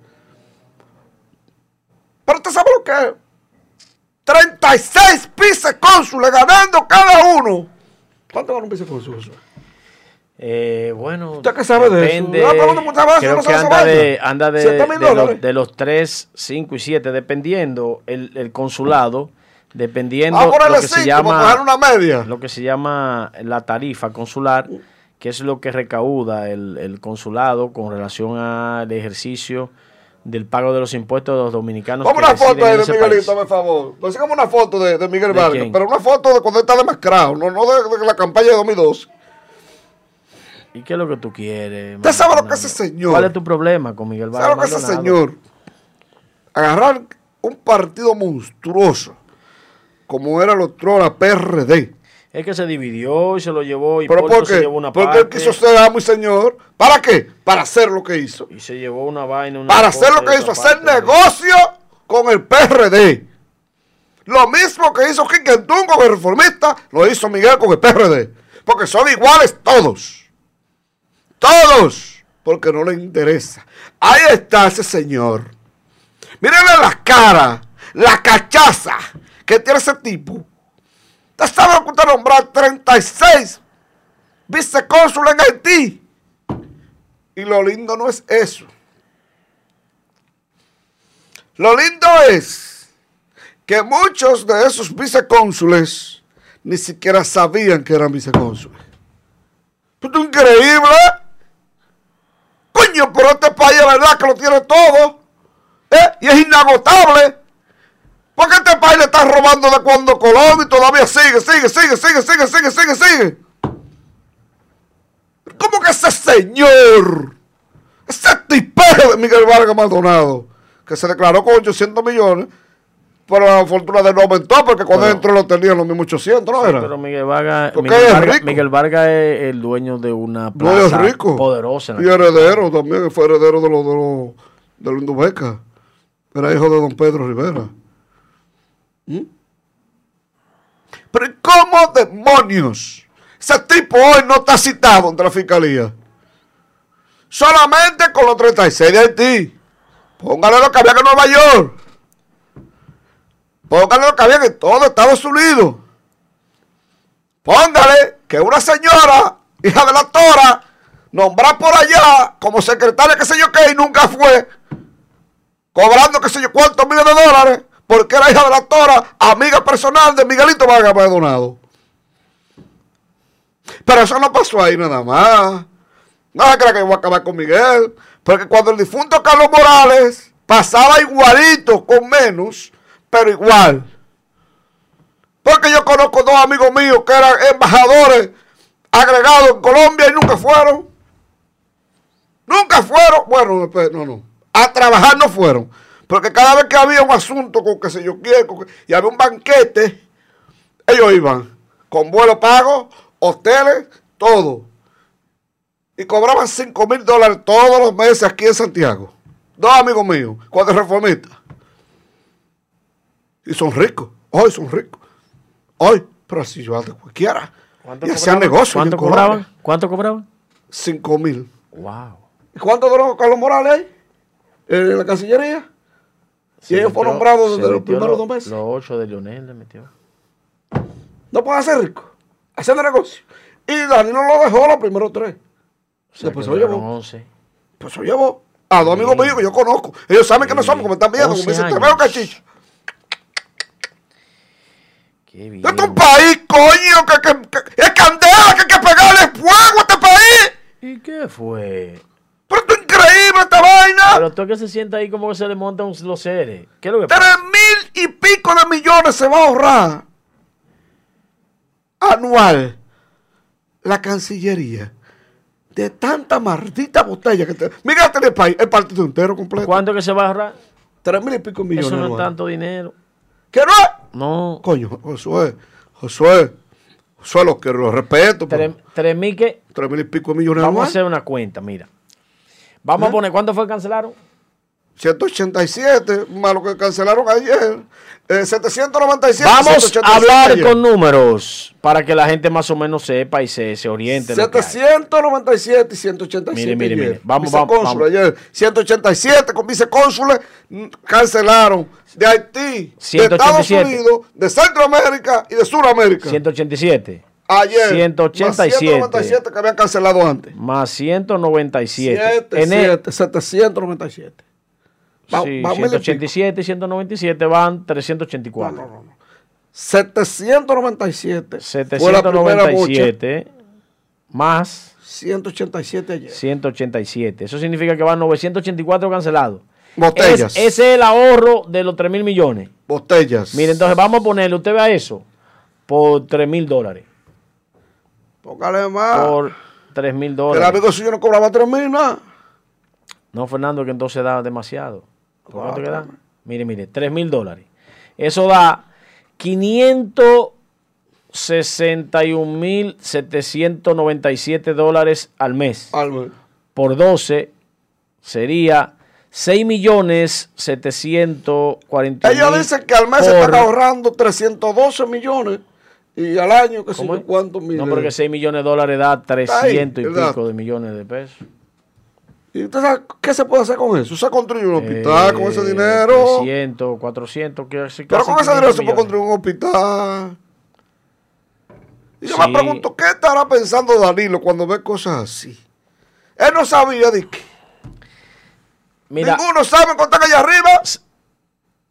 Pero usted sabe lo que es. 36 vicecónsules ganando cada uno. ¿Cuánto gana un vicecónsul? Eh, bueno, ¿Usted qué sabe de eso? depende, creo sé que esa anda de, anda de, de, los, de los 3, 5 y 7, dependiendo el, el consulado, dependiendo Vamos a lo que se 5 para llama coger una media. lo que se llama la tarifa consular, que es lo que recauda el, el consulado con relación al ejercicio del pago de los impuestos de los dominicanos. Vamos una foto de Miguelito, por favor. Consigamos una foto de, de Miguel ¿De Vargas, pero una foto de cuando está demacrado, no, no de, de la campaña de 2002. ¿Y qué es lo que tú quieres? Usted sabe lo que ese señor. ¿Cuál es tu problema con Miguel Vargas? ¿Sabe lo que ese Maldonado? señor? Agarrar un partido monstruoso, como era el otro, la PRD. Es que se dividió y se lo llevó y ¿Pero por se qué? llevó una Porque él parte quiso ser amo y señor. ¿Para qué? Para hacer lo que hizo. y se llevó una vaina. una Para hacer lo que hizo, hacer negocio con el PRD. Lo mismo que hizo Quiquentún con el reformista, lo hizo Miguel con el PRD. Porque son iguales todos. Todos. Porque no le interesa. Ahí está ese señor. Mírenle la cara, la cachaza que tiene ese tipo. Usted sabe que usted nombrar 36 vicecónsules en Haití. Y lo lindo no es eso. Lo lindo es que muchos de esos vicecónsules ni siquiera sabían que eran vicecónsules. Esto es increíble. Pero este país es verdad que lo tiene todo. ¿eh? Y es inagotable. Porque este país le está robando de cuando Colón y todavía sigue, sigue, sigue, sigue, sigue, sigue, sigue, sigue. ¿Cómo que ese señor, ese tipero de Miguel Vargas Maldonado, que se declaró con 800 millones, pero la fortuna de él no aumentó porque cuando entró lo tenían los mismos 800, ¿no Sí, era? pero Miguel Vargas, Miguel Vargas, rico. Miguel Vargas es el dueño de una plaza rico. poderosa. Y heredero también, fue heredero de los de los de los Indubeca. Era hijo de don Pedro Rivera. ¿Mm? Pero ¿y ¿cómo demonios? Ese tipo hoy no está citado ante la fiscalía. Solamente con los 36 de Haití. Póngale lo que había en Nueva York. Póngale lo que había en todo Estados Unidos. Póngale que una señora, hija de la Tora, nombrada por allá como secretaria, qué sé yo qué, y nunca fue, cobrando qué sé yo cuántos miles de dólares, porque era hija de la Tora, amiga personal de Miguelito Vargas Maldonado. Pero eso no pasó ahí nada más. No se crea que yo voy a acabar con Miguel. Porque cuando el difunto Carlos Morales pasaba igualito, con menos, pero igual. Porque yo conozco dos amigos míos que eran embajadores agregados en Colombia y nunca fueron. Nunca fueron. Bueno, no, no. A trabajar no fueron. Porque cada vez que había un asunto con que se yo quiero y había un banquete, ellos iban con vuelo pago, hoteles, todo. Y cobraban 5 mil dólares todos los meses aquí en Santiago. Dos amigos míos, cuando reformistas. Y son ricos. Hoy son ricos. Hoy, pero si yo de cualquiera. ¿Cuánto Y hacían cobraban? negocio. ¿Cuánto cobraban? ¿Cuánto cobraban? 5 mil. Wow. ¿Y cuánto duró Carlos Morales ahí? En la Cancillería. Y ellos fueron nombrados desde los primeros dos meses. Los ocho de Lionel le metió. No pueden ser ricos. Haciendo negocio. Y Dani no lo dejó los primeros tres. O sea, Después se lo llevó. 11. Pues se lo llevó. A dos amigos míos que yo conozco. Ellos saben que no somos, como me están viendo. Como me 11 dicen, te veo cachicho. Qué bien. Este es un país, coño, que, que, que es candela, que hay que pegarle fuego a este país. ¿Y qué fue? Pero esto es increíble esta vaina. Pero tú que se sienta ahí como que se le montan los seres. ¿Qué es lo que pasa? Tres mil y pico de millones se va a ahorrar anual la Cancillería de tanta maldita botella que te... Mira este el país, el partido entero completo. ¿Cuánto que se va a ahorrar? Tres mil y pico millones Eso no es tanto dinero. ¿Qué no es? No. Coño, Josué, Josué, Josué, lo que lo respeto, pero Tres, tres mil que... tres mil y pico de millones Vamos a hacer una cuenta, mira. Vamos a poner, ¿cuánto fue que cancelaron? 187, más lo que cancelaron ayer. Eh, 797. Vamos 187 a hablar ayer. con números para que la gente más o menos sepa y se, se oriente. en lo que hay. 797 y 187. Mire, mire, ayer. mire. Vamos, Vicecónsul vamos, ayer. 187 con vicecónsules mm, cancelaron de Haití, de 187. Estados Unidos, de Centroamérica y de Sudamérica. 187 ayer. 187. Más 197 que habían cancelado antes. más 197. 7, En el- 7, 797. Va- sí, va mil y pico. 187 y 197 van 384. No, no, no, no. 797. Fue la primera bocha. 797 más 187 ayer. 187. Eso significa que van 984 cancelados. Botellas. Es- ese es el ahorro de los 3 mil millones. Botellas. Mire, entonces vamos a ponerle, usted vea eso, por 3 mil dólares. Póngale más. Por 3 mil el dólares. amigo suyo no cobraba 3 mil nada. No, Fernando, que entonces da demasiado. ¿Por Cuatro, cuánto queda? Mire, mire, 3 mil dólares. Eso da 561 mil 797 dólares al mes. Albert. Por 12 sería 6 millones 740 Ellos dicen que al mes se por- están ahorrando 312 millones y al año que sé cuántos miles. No, porque 6 millones de dólares da 300 y ¿verdad? pico de millones de pesos. ¿Y usted sabe qué se puede hacer con eso? Se construye un hospital con ese Eh, dinero. 300, 400, que casi- Pero con ese dinero se 500 puede construir un hospital. Y yo me pregunto, ¿qué estará pensando Danilo cuando ve cosas así? Él no sabía de qué. Mira, Ninguno sabe está allá arriba.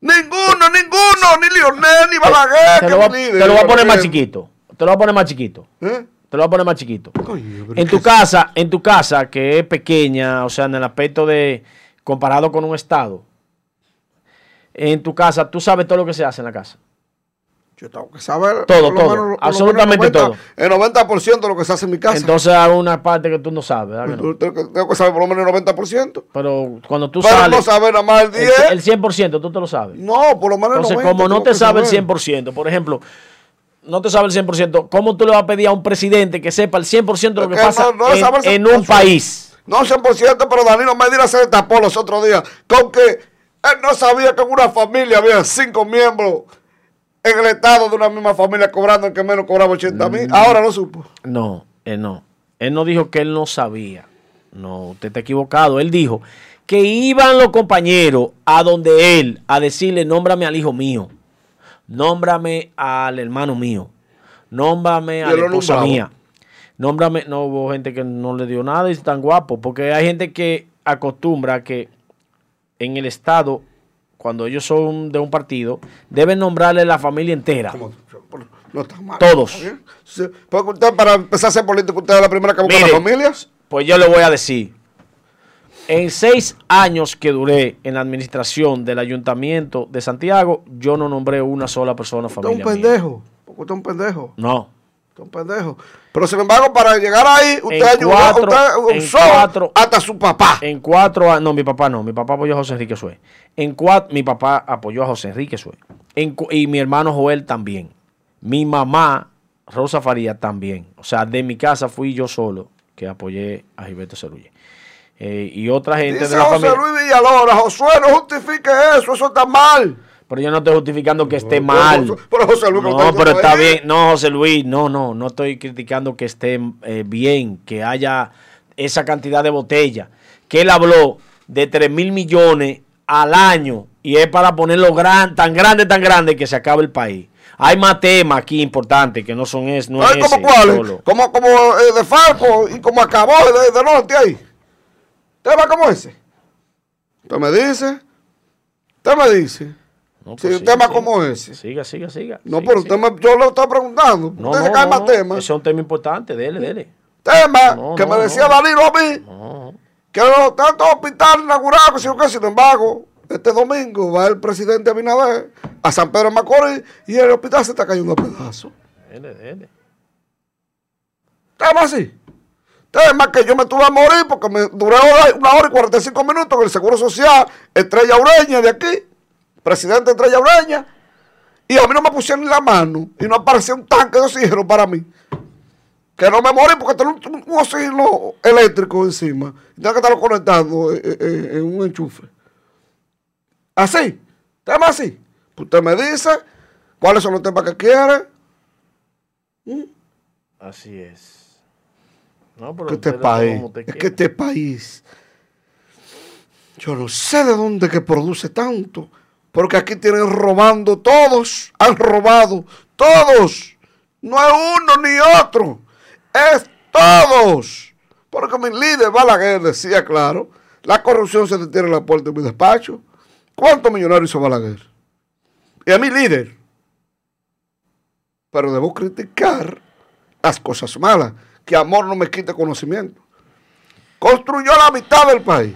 Ninguno, ninguno, ni Lionel, ni Balaguer. te que lo, voy, ni a- líder, te lo voy a poner más chiquito. Te lo voy a poner más chiquito. ¿Eh? Te lo voy a poner más chiquito. Coño, En ¿qué tu casa, en tu casa, que es pequeña, o sea, en el aspecto de comparado con un estado. En tu casa, tú sabes todo lo que se hace en la casa. Yo tengo que saber. Todo, todo, menos- absolutamente todo. El 90% de lo que se hace en mi casa. Entonces hay una parte que tú no sabes, ¿verdad que no? Tengo, que- saber por lo menos el 90%. Pero cuando tú Pero no sales, saber nada más el el, 10. el 100% tú te lo sabes. no, por lo menos el Entonces, 90. como no te que sabe el saber. 100%, por ejemplo, no te sabe el 100%, ¿cómo tú le vas a pedir a un presidente que sepa el 100% de lo que que pasa no- no en, un 100%. país? No 100%, pero Danilo Medina se destapó los otros días con que él no sabía que en una familia había cinco miembros en el estado de una misma familia cobrando el que menos cobraba 80 Mm. mil. Ahora lo supo. No, él no. Él no dijo que él no sabía. No, usted está equivocado. Él dijo que iban los compañeros a donde él a decirle, nómbrame al hijo mío, nómbrame al hermano mío, nómbrame a la esposa mía. Nómbrame, no hubo gente que no le dio nada y es tan guapo, porque hay gente que acostumbra que en el Estado, cuando ellos son de un partido, deben nombrarle la familia entera. Como- No está mal. Todos. Porque usted, para empezar a ser político, usted es la primera que busca Mire. las familias. Pues yo le voy a decir. En seis años que duré en la administración del ayuntamiento de Santiago, yo no nombré una sola persona Usted es un familia. pendejo. Porque usted es un pendejo. No. Son pendejos. Pero sin embargo, para llegar ahí, usted En ayudó, cuatro- usted en cuatro- hasta su papá. En cuatro años, no, mi papá no, mi papá apoyó a José Enrique Sue. En cuatro, mi papá apoyó a José Enrique Sue. En y mi hermano Joel también. Mi mamá, Rosa Faría, también. O sea, de mi casa fui yo solo que apoyé a Gilberto Cerulle. Eh, y otra gente Dice de la José familia. Luis Villalora, Josué, no justifique eso, eso está mal. Pero yo no estoy justificando que esté mal. José- pero José Luis, ¿qué no, pero está ahí? bien. No, José Luis, no, no, no estoy criticando que esté eh, bien, que haya esa cantidad de botellas. Que él habló de 3 mil millones al año y es para ponerlo gran, tan grande, tan grande que se acabe el país. Hay más temas aquí importantes que no son es, no Ay, es ¿Como cuáles? Como, como eh, de Falco y como acabó de, de norte ahí. ¿Tema como ese? Usted me dice. Usted me dice. No, Sí, pues un tema siga. como ese. Siga, siga, siga. No, siga, pero siga. usted me- yo le estoy preguntando. No, usted no, se cae no, más temas. Ese es un tema importante, dele, dele. Tema que me decía. Danilo a mí. Que los tantos hospitales inaugurados, que si yo qué, sin embargo, este domingo va el presidente Abinader a San Pedro de Macorís y el hospital se está cayendo a pedazos. dele, dele. Tema así. Tema que yo me tuve a morir porque me duré una hora y 45 minutos en el Seguro Social, Estrella Ureña de aquí, presidente Estrella Ureña, y a mí no me pusieron ni la mano y no aparecía un tanque de oxígeno para mí. Que no me morí porque tenía un, un oxígeno eléctrico encima. Tengo que estarlo conectando eh, eh, eh, en un enchufe. Así. Tema así. Pues usted me dice cuáles son los temas que quiere. Así es. No, pero que este país, es que este país, yo no sé de dónde que produce tanto, porque aquí tienen robando todos, han robado todos, no es uno ni otro, es todos, porque mi líder Balaguer decía claro, la corrupción se detiene en la puerta de mi despacho, ¿cuántos millonarios hizo Balaguer? Y a mi líder, pero debo criticar las cosas malas. Que amor no me quite conocimiento. Construyó la mitad del país.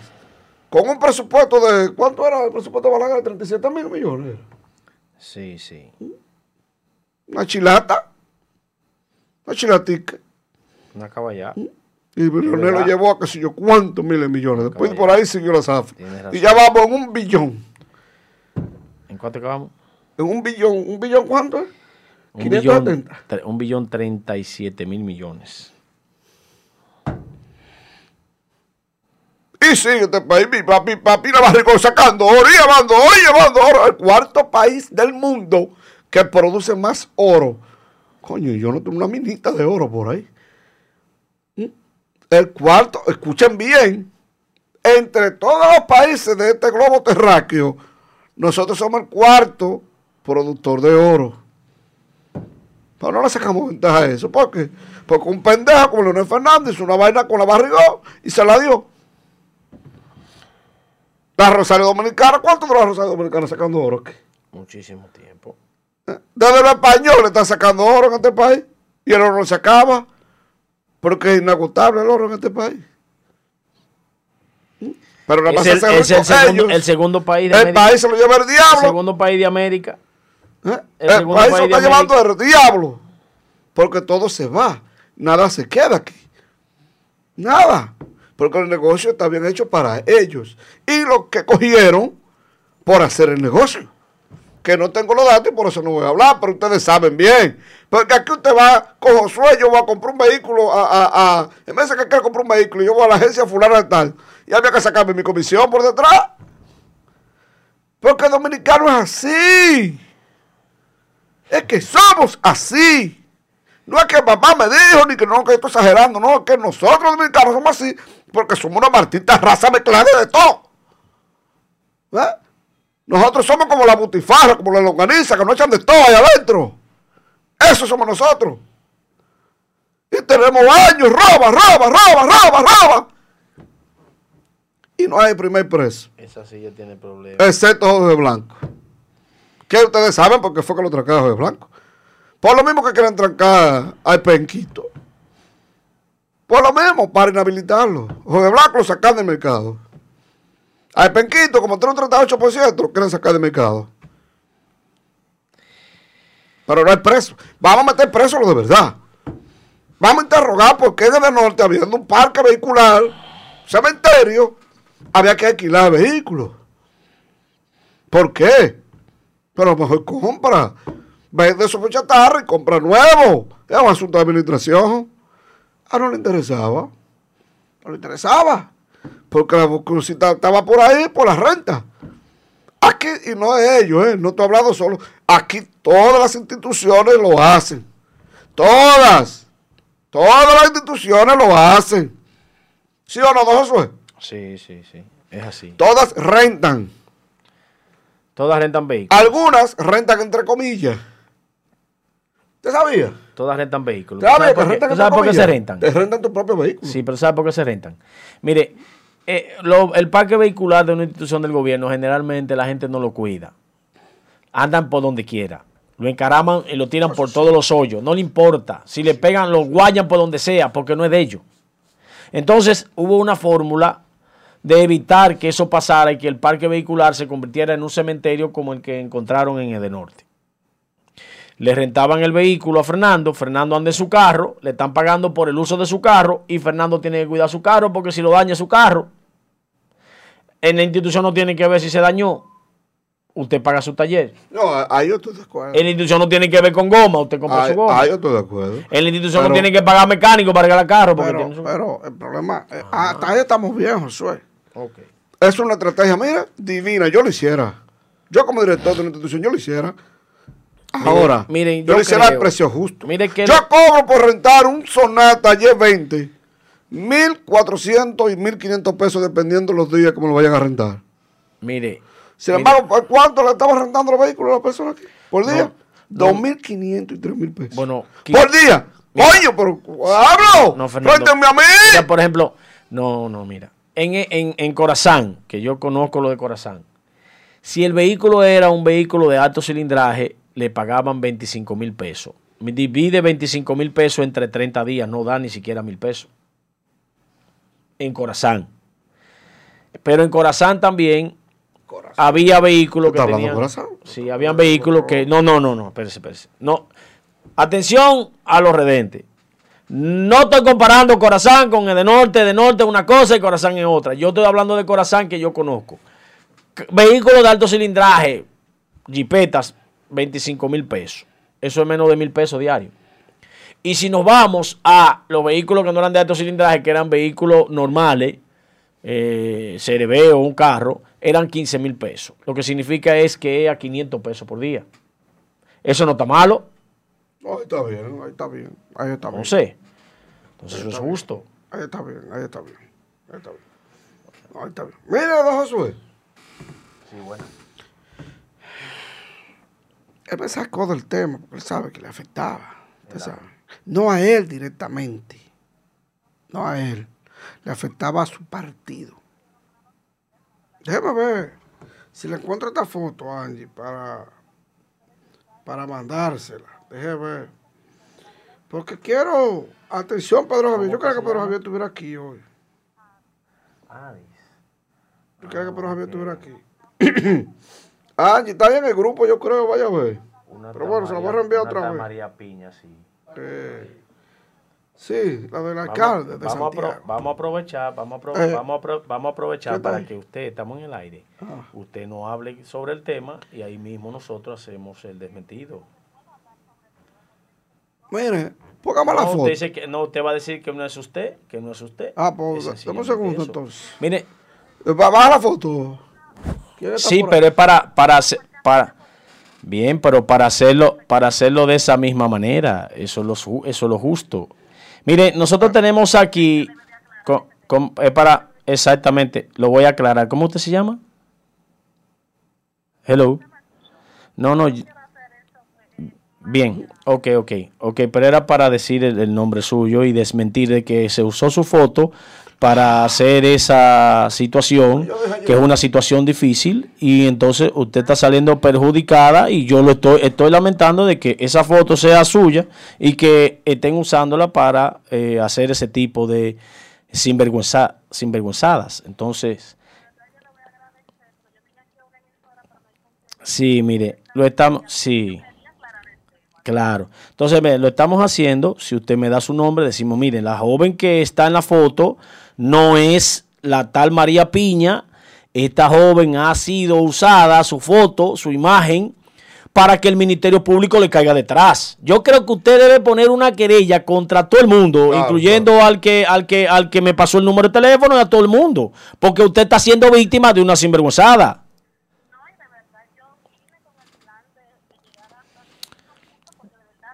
Con un presupuesto de. ¿Cuánto era el presupuesto de Balaguer? 37 mil millones. Sí, sí. Una chilata. Una chilatica. Una caballada. Y Leonel llevó a qué sé yo cuántos miles de millones. Después por ahí siguió la zafra. Y ya vamos en un billón. ¿En cuánto acabamos? En un billón. ¿Un billón cuánto es? Un billón, 570. tre- un billón treinta y siete mil millones. Y sigue este país, mi papi, papi, la barrigón sacando oro y llevando oro y llevando oro. El cuarto país del mundo que produce más oro. Coño, yo no tengo una minita de oro por ahí. El cuarto, escuchen bien, entre todos los países de este globo terráqueo, nosotros somos el cuarto productor de oro. Pero no le sacamos ventaja a eso. ¿Por qué? Porque un pendejo como Leonel Fernández una vaina con la barrigón y se la dio. La Rosario Dominicana, ¿cuánto duró la Rosario Dominicana sacando oro aquí? Muchísimo tiempo. ¿Eh? Desde los españoles están sacando oro en este país y el oro no se acaba porque es inagotable el oro en este país. Pero nada más Es el, es el segundo, ellos. el segundo país de El América. país se lo lleva el el diablo. segundo país de América. ¿Eh? el El, segundo país se país lo está llevando el diablo. Porque todo se va. Nada se queda aquí. Nada. Porque el negocio está bien hecho para ellos. Y los que cogieron por hacer el negocio. Que no tengo los datos y por eso no voy a hablar, pero ustedes saben bien. Porque aquí usted va con Josué, yo voy a comprar un vehículo a, a, a- en vez de que quiera comprar un vehículo, yo voy a la agencia fulana tal. Y había que sacarme mi comisión por detrás. Porque el dominicano es así. Es que somos así. No es que papá me dijo, ni que no, que estoy exagerando. No, es que nosotros dominicanos somos así. Porque somos una martita raza mezclada de todo. ¿Eh? Nosotros somos como la butifarra, como la longaniza, que nos echan de todo ahí adentro. Eso somos nosotros. Y tenemos años, roba, roba, roba, roba, roba. Y no hay primer preso. Esa silla tiene problemas. Excepto Jorge Blanco. Que ustedes saben porque fue que lo trancaron a Jorge Blanco. Por lo mismo que quieren trancar al Penquito. Por lo mismo, para inhabilitarlo. Jorge Blanco lo sacan del mercado. Al Penquito, como tiene un 38%, lo quieren sacar del mercado. Pero no hay preso. Vamos a meter preso lo de verdad. Vamos a interrogar por qué en el norte, habiendo un parque vehicular, cementerio, había que alquilar vehículos. ¿Por qué? Pero mejor compra. Vende su chatarra y compra nuevo. Es un asunto de administración. Ah, no le interesaba. No le interesaba. Porque la bucurosita estaba por ahí, por la renta. Aquí, y no es ellos, ¿eh? no estoy hablando solo. Aquí todas las instituciones lo hacen. Todas. Todas las instituciones lo hacen. ¿Sí o no, don Josué? Sí, sí, sí. Es así. Todas rentan. Todas rentan vehículos. Algunas rentan entre comillas. ¿Usted sabía? Todas rentan vehículos. ¿Usted sabía ¿Sabe que por qué, rentan ¿tú entre sabes por qué se rentan? Te rentan tu propio vehículo. Sí, pero ¿sabe por qué se rentan? Mire, eh, lo- el parque vehicular de una institución del gobierno generalmente la gente no lo cuida. Andan por donde quiera. Lo encaraman y lo tiran por todos los hoyos. No le importa. Si le pegan, lo guayan por donde sea, porque no es de ellos. Entonces hubo una fórmula de evitar que eso pasara y que el parque vehicular se convirtiera en un cementerio como el que encontraron en Edenorte. Le rentaban el vehículo a Fernando, Fernando anda en su carro, le están pagando por el uso de su carro y Fernando tiene que cuidar su carro porque si lo daña su carro, en la institución no tiene que ver si se dañó, usted paga su taller. No, ahí yo estoy de acuerdo. En la institución no tiene que ver con goma, usted compra Ahí, su goma. ahí yo estoy de acuerdo. En la institución Pero- no tiene que pagar mecánico para arreglar el carro porque Pero, tiene su... pero el problema, eh, hasta ahí estamos bien, Josué. Ok. Es una estrategia, mira, divina. Yo lo hiciera. Yo como director de una institución, yo lo hiciera. Ahora, miren, yo, yo hiciera al creo- precio justo. mire que yo cobro por rentar un Sonata Y20 1.400 y 1.500 pesos dependiendo los días que me lo vayan a rentar. Mire, Sin mire, embargo, ¿por cuánto le estamos rentando los vehículos a las personas aquí? ¿Por día? No, 2.500 y 3.000 pesos. bueno, ¿Por día? Coño, pero hablo. No, Fernando. A mí. Mira, por ejemplo, no, no, mira. En, en, en Corazán, que yo conozco lo de Corazán, si el vehículo era un vehículo de alto cilindraje, le pagaban 25 mil pesos. Divide 25 mil pesos entre 30 días, no da ni siquiera mil pesos. En Corazán. Pero en Corazán también había vehículos que ¿Está hablando tenían... Corazán? Sí, habían vehículos que... No, no, no, no, espérese, espérese. No. Atención a los redentes. No estoy comparando Corazán con el de Norte. De Norte es una cosa y Corazán es otra. Yo estoy hablando de Corazán que yo conozco. Vehículos de alto cilindraje, jipetas, 25 mil pesos. Eso es menos de mil pesos diarios. Y si nos vamos a los vehículos que no eran de alto cilindraje, que eran vehículos normales, eh, CRB o un carro, eran 15 mil pesos. Lo que significa es que es a 500 pesos por día. Eso no está malo, Ahí está bien, ahí está bien. Ahí está bien. no sé. Entonces eso es justo. Ahí está bien, ahí está bien. Ahí está bien. Ahí está bien. Mira, don Josué. Sí, bueno. Él me sacó del tema porque él sabe que le afectaba. Usted sabe. No a él directamente. No a él. Le afectaba a su partido. Déjeme ver si le encuentro esta foto, Angie, para, para mandársela. Déjeme ver. Porque quiero. Atención, Pedro Javier. Yo creo que Pedro Javier estuviera aquí hoy. Yo creo que Pedro Javier estuviera aquí. Angie, está en el grupo, yo creo, vaya a ver. Pero bueno, se la voy a reenviar otra vez. María Piña, sí. Eh, sí, la del alcalde de vamos, a pro- Santiago. vamos a aprovechar, vamos a, apro- Eh, vamos a, apro- vamos a aprovechar ¿qué está para que usted, estamos en el aire, Ah. usted nos hable sobre el tema y ahí mismo nosotros hacemos el desmentido. Mire, póngame la no, foto. Usted dice que, no, usted va a decir que no es usted, que no es usted. Ah, pues, Es dame un segundo, eso. entonces. Mire, Eh, Baja la foto. ¿Quién está sí, pero es para, para, para, bien, pero para hacerlo, para hacerlo de esa misma manera, eso es lo, eso es lo justo. Mire, nosotros tenemos aquí, es para, exactamente, lo voy a aclarar. ¿Cómo usted se llama? Hello. No, no. Bien, ok, ok, ok, pero era para decir el, el nombre suyo y desmentir de que se usó su foto para hacer esa situación, que es una situación difícil, y entonces usted está saliendo perjudicada y yo lo estoy, estoy lamentando de que esa foto sea suya y que estén usándola para eh, hacer ese tipo de sinvergüenza, sinvergüenzadas. Entonces, sí, mire, lo estamos, sí. Claro. Entonces, lo estamos haciendo. Si usted me da su nombre, decimos, miren, la joven que está en la foto no es la tal María Piña. Esta joven ha sido usada, su foto, su imagen, para que el Ministerio Público le caiga detrás. Yo creo que usted debe poner una querella contra todo el mundo, Claro, incluyendo al que al que al que me pasó el número de teléfono y a todo el mundo, porque usted está siendo víctima de una sinvergüenzada.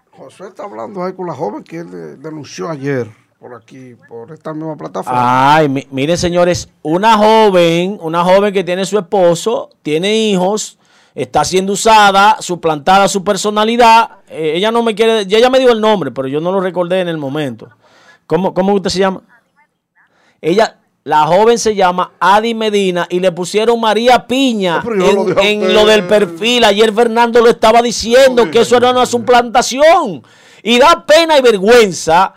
José está hablando ahí con la joven que él eh, denunció ayer por aquí, por esta misma plataforma. Ay, mi- miren señores, una joven, una joven que tiene su esposo, tiene hijos, está siendo usada, suplantada su personalidad. Eh, ella no me quiere, ya ella me dio el nombre, pero yo no lo recordé en el momento. ¿Cómo, cómo usted se llama? Ella, la joven se llama Adi Medina y le pusieron María Piña en, lo del perfil. Ayer Fernando lo estaba diciendo que eso era una suplantación. Y da pena y vergüenza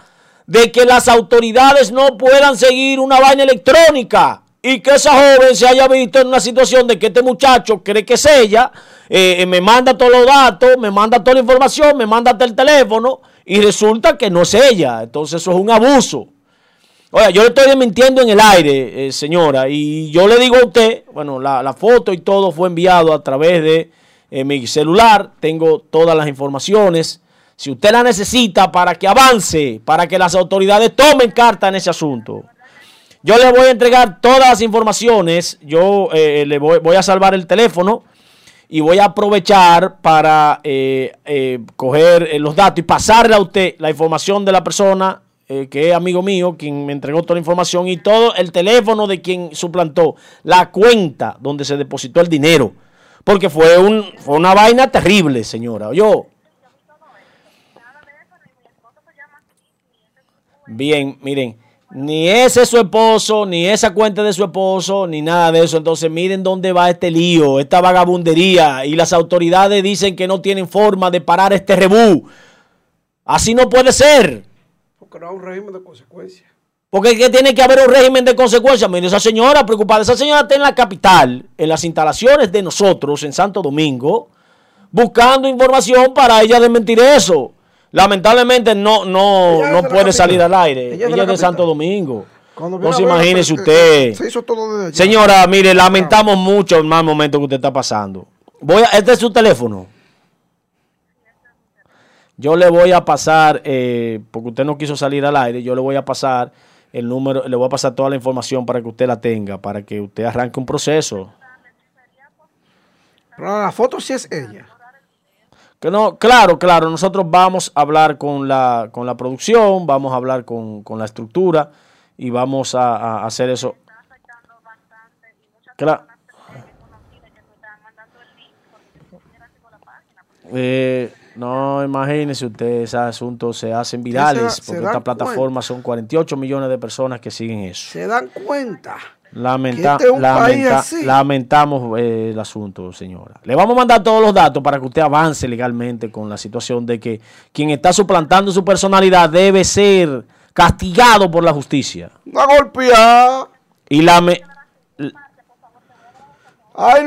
de que las autoridades no puedan seguir una vaina electrónica y que esa joven se haya visto en una situación de que este muchacho cree que es ella, eh, me manda todos los datos, me manda toda la información, me manda hasta el teléfono y resulta que no es ella. Entonces eso es un abuso. Oiga, yo le estoy mintiendo en el aire, eh, señora, y yo le digo a usted, bueno, la, la foto y todo fue enviado a través de eh, mi celular, tengo todas las informaciones. Si usted la necesita para que avance, para que las autoridades tomen carta en ese asunto, yo le voy a entregar todas las informaciones, yo eh, le voy, a salvar el teléfono y voy a aprovechar para eh, eh, coger los datos y pasarle a usted la información de la persona que es amigo mío, quien me entregó toda la información y todo el teléfono de quien suplantó, la cuenta donde se depositó el dinero. Porque fue, un, fue una vaina terrible, señora. Yo. Bien, miren, ni ese es su esposo, ni esa cuenta de su esposo, ni nada de eso. Entonces, miren dónde va este lío, esta vagabundería. Y las autoridades dicen que no tienen forma de parar este rebú. Así no puede ser. Porque no hay un régimen de consecuencias. Porque es que tiene que haber un régimen de consecuencias. Mire, esa señora preocupada, esa señora está en la capital, en las instalaciones de nosotros, en Santo Domingo, buscando información para ella desmentir eso. Lamentablemente no, no, no puede salir al aire. Ella es de es. Santo Domingo. No se imagínese eh, usted. Se hizo todo desde allá. Señora, mire, lamentamos mucho el mal momento que usted está pasando. Voy a, este es su teléfono. Yo le voy a pasar, eh, porque usted no quiso salir al aire, yo le voy a pasar el número, le voy a pasar toda la información para que usted la tenga, para que usted arranque un proceso. Pero la foto sí es ella. Que no, claro, claro, nosotros vamos a hablar con la, con la producción, vamos a hablar con, con la estructura y vamos a, a hacer eso. Claro. Eh, no, imagínese usted, esos asuntos se hacen virales, se da- se porque dan esta plataforma son 48 millones de personas que siguen eso. Se dan cuenta. Lamenta- este es lamenta- lamentamos eh, el asunto, señora. Le vamos a mandar todos los datos para que usted avance legalmente con la situación de que quien está suplantando su personalidad debe ser castigado por la justicia. Una golpeada. Y la me- Ay,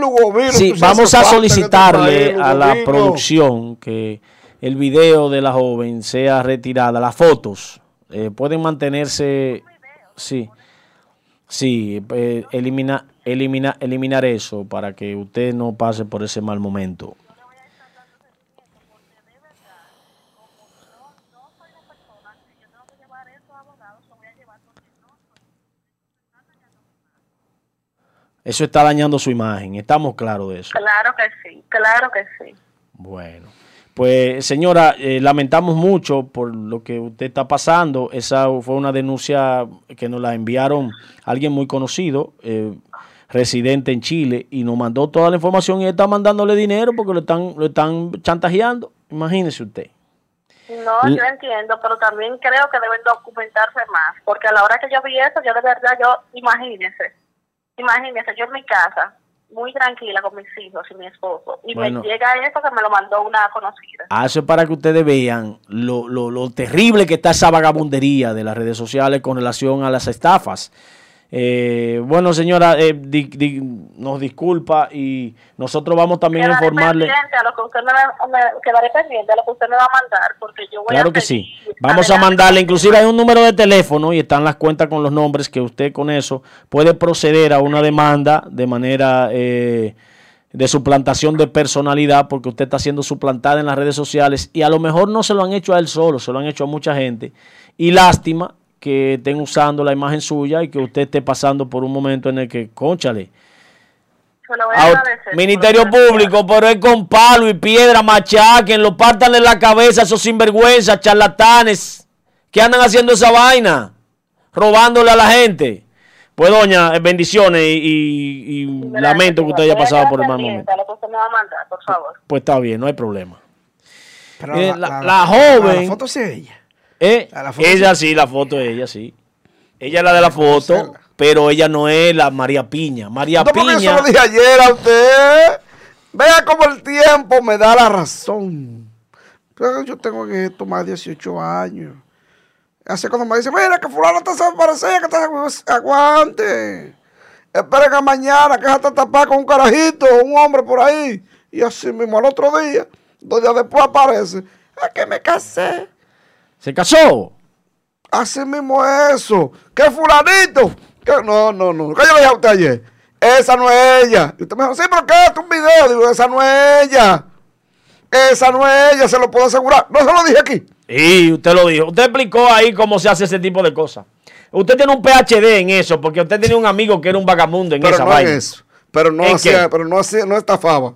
sí, tú sí vamos a este solicitarle a la producción que el video de la joven sea retirada, las fotos eh, pueden mantenerse, sí, sí, eh, elimina, elimina, eliminar eso para que usted no pase por ese mal momento. Eso está dañando su imagen, estamos claros de eso. Claro que sí, claro que sí. Bueno, pues señora, eh, lamentamos mucho por lo que usted está pasando. Esa fue una denuncia que nos la enviaron alguien muy conocido, eh, residente en Chile, y nos mandó toda la información y está mandándole dinero porque lo están, lo están chantajeando. Imagínese usted. No, yo entiendo, pero también creo que deben documentarse más, porque a la hora que yo vi eso, yo de verdad, yo, imagínese, imagínese, yo en mi casa, muy tranquila con mis hijos y mi esposo, y Bueno. me llega eso que me lo mandó una conocida. Ah, Eso es para que ustedes vean lo, lo- lo terrible que está esa vagabundería de las redes sociales con relación a las estafas. Eh, bueno, señora, eh, di- di- nos disculpa y nosotros vamos también a informarle. pendiente a lo que usted me, me- quedaré pendiente a lo que usted me va a mandar, porque yo voy Claro a que sí. Vamos a mandarle, inclusive hay un número de teléfono y están las cuentas con los nombres que usted con eso puede proceder a una demanda de manera eh, de suplantación de personalidad porque usted está siendo suplantada en las redes sociales y a lo mejor no se lo han hecho a él solo, se lo han hecho a mucha gente. Y lástima que estén usando la imagen suya y que usted esté pasando por un momento en el que, conchale. Ministerio Público, pero es con palo y piedra, machaquen, lo partan en la cabeza esos sinvergüenzas, charlatanes, que andan haciendo esa vaina, robándole a la gente. Pues doña, eh, bendiciones y, y- y Me lamento que usted haya pasado por el mal momento. a lo que usted me va a mandar, por favor. Pues está bien, no hay problema. Pero Eh, la- la joven- La foto sí es ella. Eh, A la foto ella sí, la foto de ella sí. Ella es la de la foto, pero ella no es la María Piña. María No, Piña. lo dije ayer a usted. Vea cómo el tiempo me da la razón. Yo tengo más de 18 años. Así cuando me dice, mira que fulano está desaparecido, que está aguante. Esperen a mañana, que está tapada con un carajito, un hombre por ahí. Y así mismo al otro día, dos días después aparece. Es que me casé. ¿Se casó? Así mismo eso. ¿Qué fulanito? ¿Qué? No, no, no. ¿Qué yo le dije a usted ayer? Esa no es ella. Y usted me dijo, sí, pero ¿qué? Es un video. Digo, esa no es ella. Esa no es ella, se lo puedo asegurar. No se lo dije aquí. Y usted lo dijo. Usted explicó ahí cómo se hace ese tipo de cosas. Usted tiene un PhD en eso, porque usted tenía un amigo que era un vagamundo en Pero esa no vaina. en eso. Pero no ¿En hacía, qué? pero no hacía, no estafaba.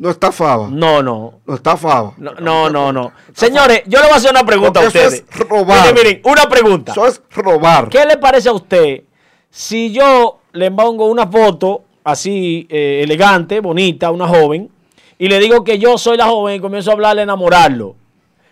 No estafaba. No, no. No estafaba. No, no, no, no. Señores, yo le voy a hacer una pregunta a Porque eso ustedes. es robar. Miren, miren, una pregunta. Eso es robar. ¿Qué le parece a usted si yo le pongo una foto así eh, elegante, bonita, a una joven, y le digo que yo soy la joven y comienzo a hablarle, a enamorarlo?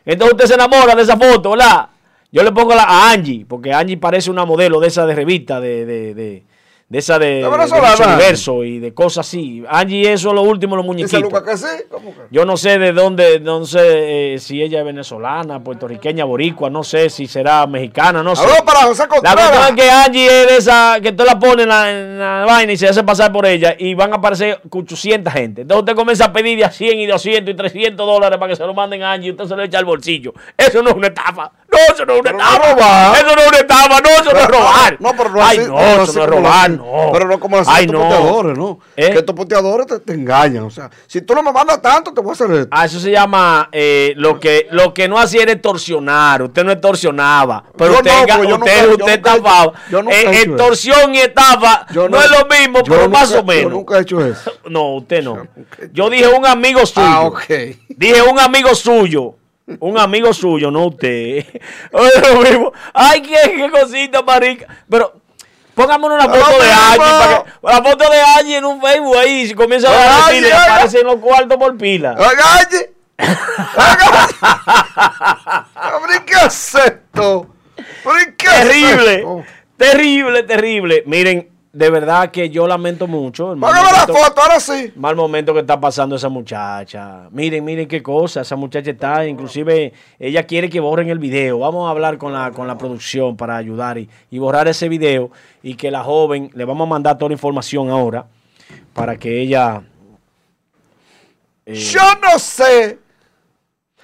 Entonces usted se enamora de esa foto, ¿verdad? Yo le pongo la, a Angie, porque Angie parece una modelo de esa de revista, de, de, de, de esa de, ¿De de Universo y de cosas así. Angie, eso es lo último, los muñequitos. Lucas que sí. ¿Cómo que? Yo no sé de dónde, no sé eh, si ella es venezolana, puertorriqueña, boricua, no sé si será mexicana, no sé. Para José La Contreras. es que Angie es de esa, que tú la pones en la, en la vaina y se hace pasar por ella y van a aparecer 800 gente. Entonces usted comienza a pedir de a 100 y 200 y 300 dólares para que se lo manden a Angie y usted se lo echa al bolsillo. Eso no es una estafa. No, eso no es una es robar. Eso no es una estafa. No, eso no es robar. No, pero no Ay, así- no, así eso no es robar, no. Pero no como lo Ay, estos no. poteadores, ¿no? ¿Eh? Que estos poteadores te, engañan. O sea, si tú no me mandas tanto, te voy a hacer esto. Ah, eso se llama eh, lo que lo que no hacía era extorsionar. Usted no extorsionaba. Pero usted, usted, estafaba. Eh, extorsión y estafa no, es lo mismo, pero más o menos. Yo nunca he hecho eso. No, usted no. Yo dije un amigo suyo. Ah, ok. Dije un amigo suyo. Un amigo suyo, no usted. Oye, lo mismo. Ay, qué, qué cosita, marica. Pero pongámonos una foto de. Angie. la foto de Angie en un Facebook ahí. Si comienza a dar pila, aparece en los cuartos por pila. Pero, ¿y ¿Qué es esto? Pero, ¿y ¿Qué Terrible. esto? Terrible, terrible. Miren, de verdad que yo lamento mucho. el mal la foto, ahora sí. mal momento que está pasando esa muchacha. Miren, miren qué cosa. Esa muchacha está, inclusive, ella quiere que borren el video. Vamos a hablar con la, con la producción para ayudar y, y borrar ese video. Y que la joven, le vamos a mandar toda la información ahora para que ella. eh, Yo no sé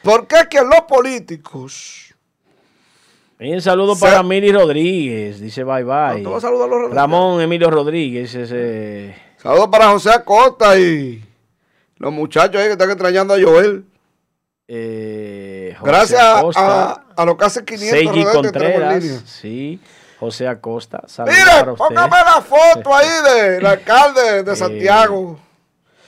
por qué que los políticos. Un saludo para Mili Rodríguez. Dice bye bye. Te voy a los Ramón Emilio Rodríguez. Ese, Saludos para José Acosta y los muchachos ahí que están extrañando a Joel. eh, Gracias Acosta, a, a los casi 500 Seiji rodeos que tenemos en Contreras. Sí. José Acosta. Saludos Mire, póngame la foto ahí del alcalde de Eh, Santiago.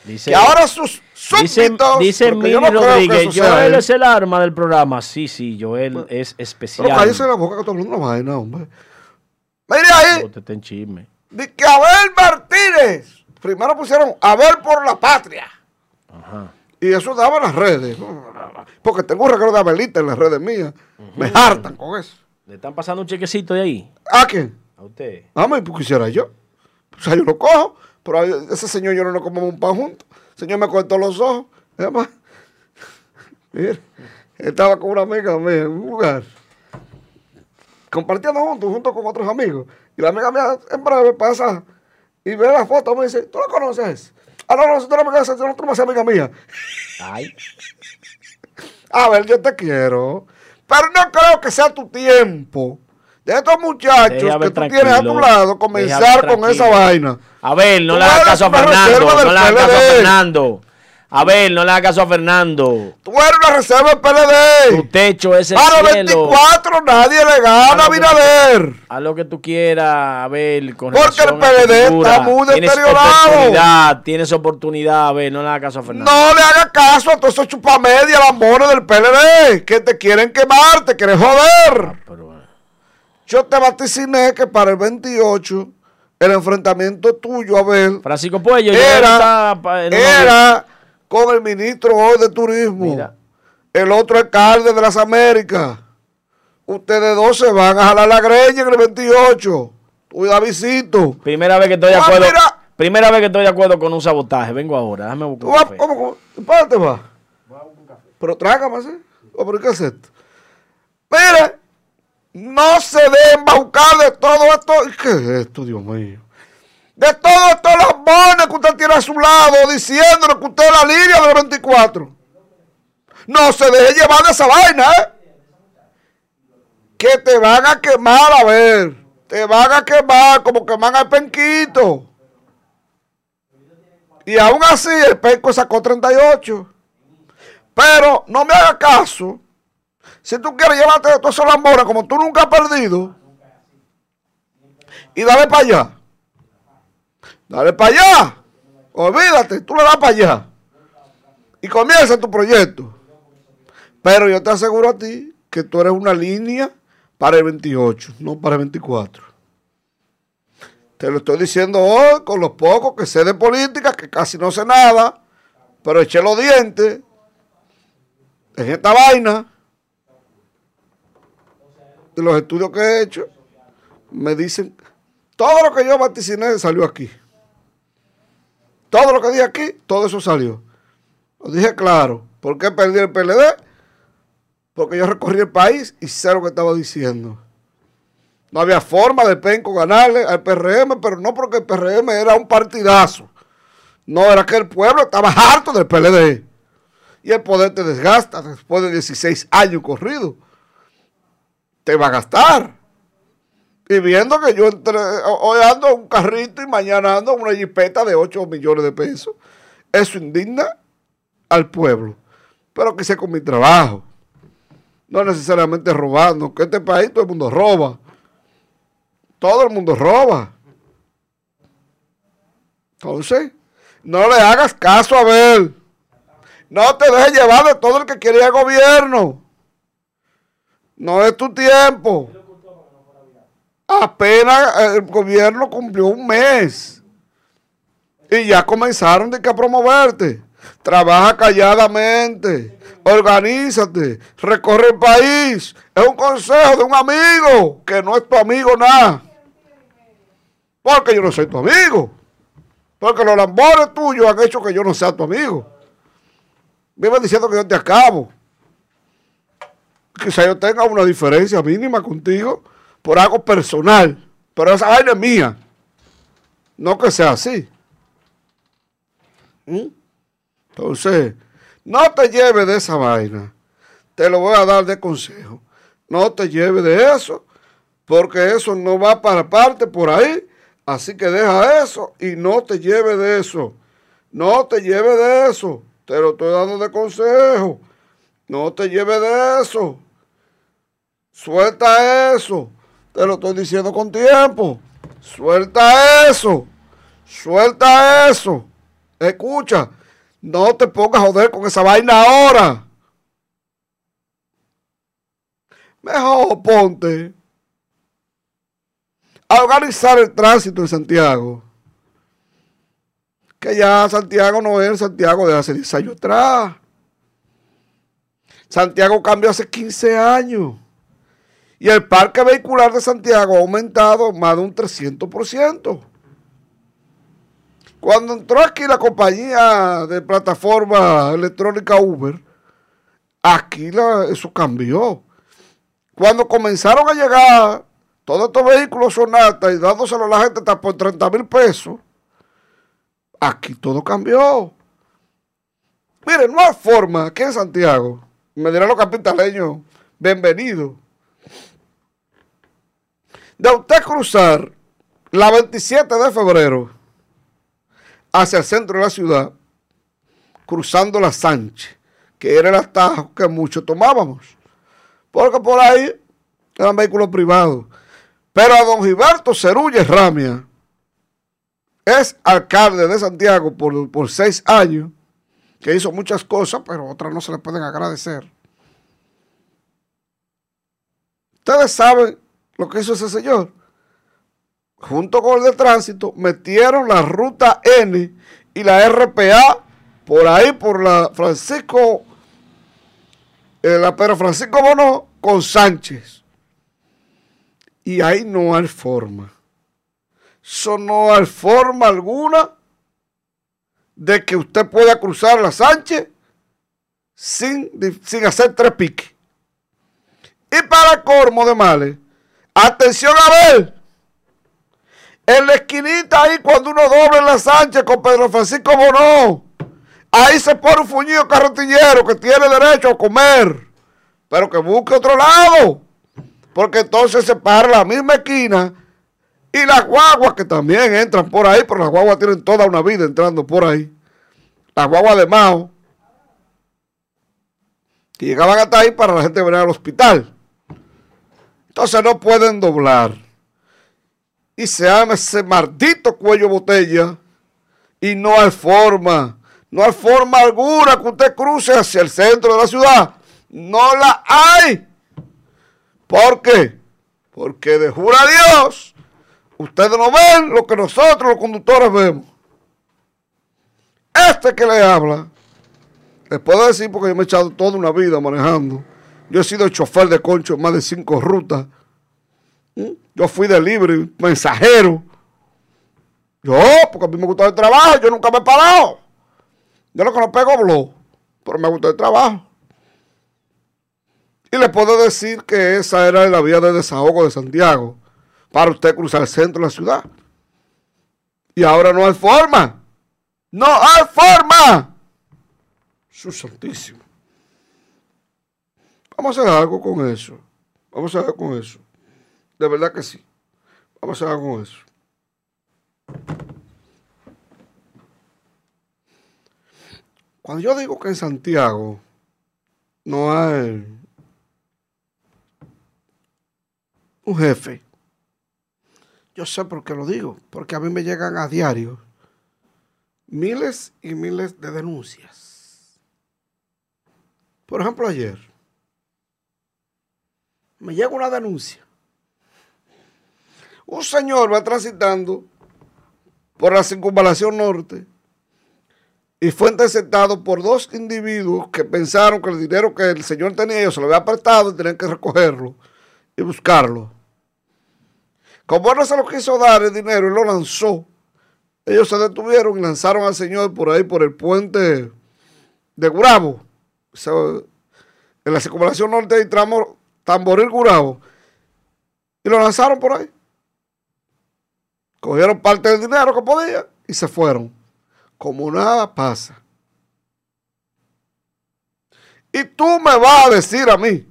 Dice, que ahora sus súbditos. dice Mili yo no Rodríguez, Joel es el arma del programa. Sí, sí, Joel es especial. Pero cállese la boca que todo el mundo no vaina, hombre. Mire ahí, estén chisme. de que Abel Martínez. Primero pusieron Abel por la patria. Ajá. Y eso daba en las redes. Porque tengo un recuerdo de Abelita en las redes mías. Me hartan con eso. ¿Le están pasando un chequecito de ahí? ¿A quién? A usted. Ah, me pues quisiera yo. O sea, yo lo cojo, pero a ese señor yo no lo comemos un pan juntos. Señor me cortó los ojos. Además, mira, estaba con una amiga mía en un lugar. compartiendo juntos, junto con otros amigos. Y la amiga mía en breve pasa y ve la foto, me dice, ¿tú lo conoces? Ah, no, no, tú no me conoces, tú no me amiga mía. Ay. A ver, yo te quiero. Pero no creo que sea tu tiempo. De estos muchachos Deja que tú tienes a tu lado, comenzar con esa vaina. A ver, no le hagas caso a Fernando. No le hagas caso a. Fernando. A ver, no le hagas caso a Fernando. Tú eres una reserva del PLD. Tu techo es el A los cielo. 24 nadie le gana a Binader. Haz lo que tú quieras, a ver, con Porque el PLD figura. está muy Tienes deteriorado. oportunidad, tienes oportunidad, a ver, no le hagas caso a Fernando. No le hagas caso a todos esos chupamedia, lambones del PLD, que te quieren quemar, te quieren joder. Pero, bueno. Yo te vaticiné que para el 28, el enfrentamiento tuyo, Abel, Francisco Puello, era, ahorita, era con el ministro hoy de Turismo, Mira. el otro alcalde de las Américas. Ustedes dos se van a jalar la greña en el 28. Tú y Davidcito. Primera vez que estoy de acuerdo. mira. Primera vez que estoy de acuerdo con un sabotaje. Vengo ahora, déjame ¿Tú buscar. vas, un café. ¿Cómo, cómo? ¿Para dónde te vas? Pero trágame, ¿sí? ¿O por qué es esto? Mire, no se den embaucar de todo esto. ¿Qué es esto, Dios mío? De todos estos lambones que usted tiene a su lado diciéndole que usted es la línea del 24. No se deje llevar de esa vaina, ¿eh? Que te van a quemar, a ver. Te van a quemar como queman al penquito. Y aún así el penco sacó 38. Pero no me haga caso. Si tú quieres llevarte de todos esos lambones como tú nunca has perdido. Y dale para allá. Dale para allá. Olvídate, tú le das para allá. Y comienza tu proyecto. Pero yo te aseguro a ti que tú eres una línea para el 28, no para el 24. Te lo estoy diciendo hoy con los pocos que sé de política, que casi no sé nada, pero eché los dientes en esta vaina. De los estudios que he hecho, me dicen, todo lo que yo vaticiné salió aquí. Todo lo que dije aquí, todo eso salió. Lo dije claro. ¿Por qué perdí el PLD? Porque yo recorrí el país y sé lo que estaba diciendo. No había forma de Penco ganarle al PRM, pero no porque el PRM era un partidazo. No, era que el pueblo estaba harto del PLD. Y el poder te desgasta después de 16 años corridos. Te va a gastar. Y viendo que yo entre, hoy ando un carrito y mañana ando una jipeta de 8 millones de pesos, eso indigna al pueblo. Pero que sea con mi trabajo. No necesariamente robando, que este país todo el mundo roba. Todo el mundo roba. Entonces, no le hagas caso a ver. No te dejes llevar de todo el que quiere al gobierno. No es tu tiempo. Apenas el gobierno cumplió un mes. Y ya comenzaron de que a promoverte. Trabaja calladamente. Organízate. Recorre el país. Es un consejo de un amigo que no es tu amigo nada. Porque yo no soy tu amigo. Porque los lambones tuyos han hecho que yo no sea tu amigo. Vive diciendo que yo te acabo. Quizá yo tenga una diferencia mínima contigo por algo personal. Pero esa vaina es mía. No que sea así. ¿Mm? Entonces, no te lleves de esa vaina. Te lo voy a dar de consejo. No te lleves de eso, porque eso no va para parte por ahí. Así que deja eso y no te lleves de eso. No te lleves de eso. Te lo estoy dando de consejo. No te lleves de eso. Suelta eso. Te lo estoy diciendo con tiempo. Suelta eso. Suelta eso. Escucha. No te pongas a joder con esa vaina ahora. Mejor ponte a organizar el tránsito en Santiago. Que ya Santiago no es el Santiago de hace 10 años atrás. Santiago cambió hace 15 años. Y el parque vehicular de Santiago ha aumentado más de un 300%. Cuando entró aquí la compañía de plataforma electrónica Uber, aquí eso cambió. cuando comenzaron a llegar todos estos vehículos Sonata y dándoselo a la gente hasta por 30 mil pesos, aquí todo cambió. Miren, no hay forma, aquí en Santiago, me dirán los capitaleños, bienvenido, de usted cruzar la 27 de febrero hacia el centro de la ciudad, cruzando la Sánchez, que era el atajo que muchos tomábamos. Porque por ahí eran vehículos privados. Pero a don Gilberto Cerulle Ramia es alcalde de Santiago por, por seis años, que hizo muchas cosas, pero otras no se le pueden agradecer. Ustedes saben lo que hizo ese señor. Junto con el de tránsito, metieron la ruta N y la RPA por ahí, por la Francisco, eh, la Pedro Francisco Bono con Sánchez. Y ahí no hay forma. Eso no hay forma alguna de que usted pueda cruzar la Sánchez sin, sin hacer tres piques. Y para cormo de males, atención a ver, en la esquinita ahí cuando uno doble la Sánchez con Pedro Francisco Bonó, ahí se pone un fuñido carretillero que tiene derecho a comer, pero que busque otro lado, porque entonces se para la misma esquina y las guaguas que también entran por ahí, pero las guaguas tienen toda una vida entrando por ahí, las guaguas de Mao, que llegaban hasta ahí para la gente venir al hospital. Entonces no pueden doblar. Y se llama ese maldito cuello botella. Y no hay forma, no hay forma alguna que usted cruce hacia el centro de la ciudad. No la hay. ¿Por qué? Porque de jura a Dios, ustedes no ven lo que nosotros los conductores vemos. Este que le habla, les puedo decir porque yo me he echado toda una vida manejando yo he sido chofer de concho en más de cinco rutas. ¿Mm? Yo fui de libre, mensajero. Yo, porque a mí me gusta el trabajo, yo nunca me he parado. Yo lo que no pego blog, pero me gusta el trabajo. Y le puedo decir que esa era la vía de desahogo de Santiago para usted cruzar el centro de la ciudad. Y ahora no hay forma. No hay forma. Su santísimo. Vamos a hacer algo con eso. Vamos a hacer algo con eso. De verdad que sí. Vamos a hacer algo con eso. Cuando yo digo que en Santiago no hay un jefe, yo sé por qué lo digo, porque a mí me llegan a diario miles y miles de denuncias. Por ejemplo, ayer me llega una denuncia. Un señor va transitando por la circunvalación norte y fue interceptado por dos individuos que pensaron que el dinero que el señor tenía ellos se lo había apartado y tenían que recogerlo y buscarlo. Como él no se lo quiso dar el dinero y lo lanzó, ellos se detuvieron y lanzaron al señor por ahí, por el puente de Gurabo. en la circunvalación norte hay tramo tamboril curado, y lo lanzaron por ahí. Cogieron parte del dinero que podían y se fueron. Como nada pasa. Y tú me vas a decir a mí,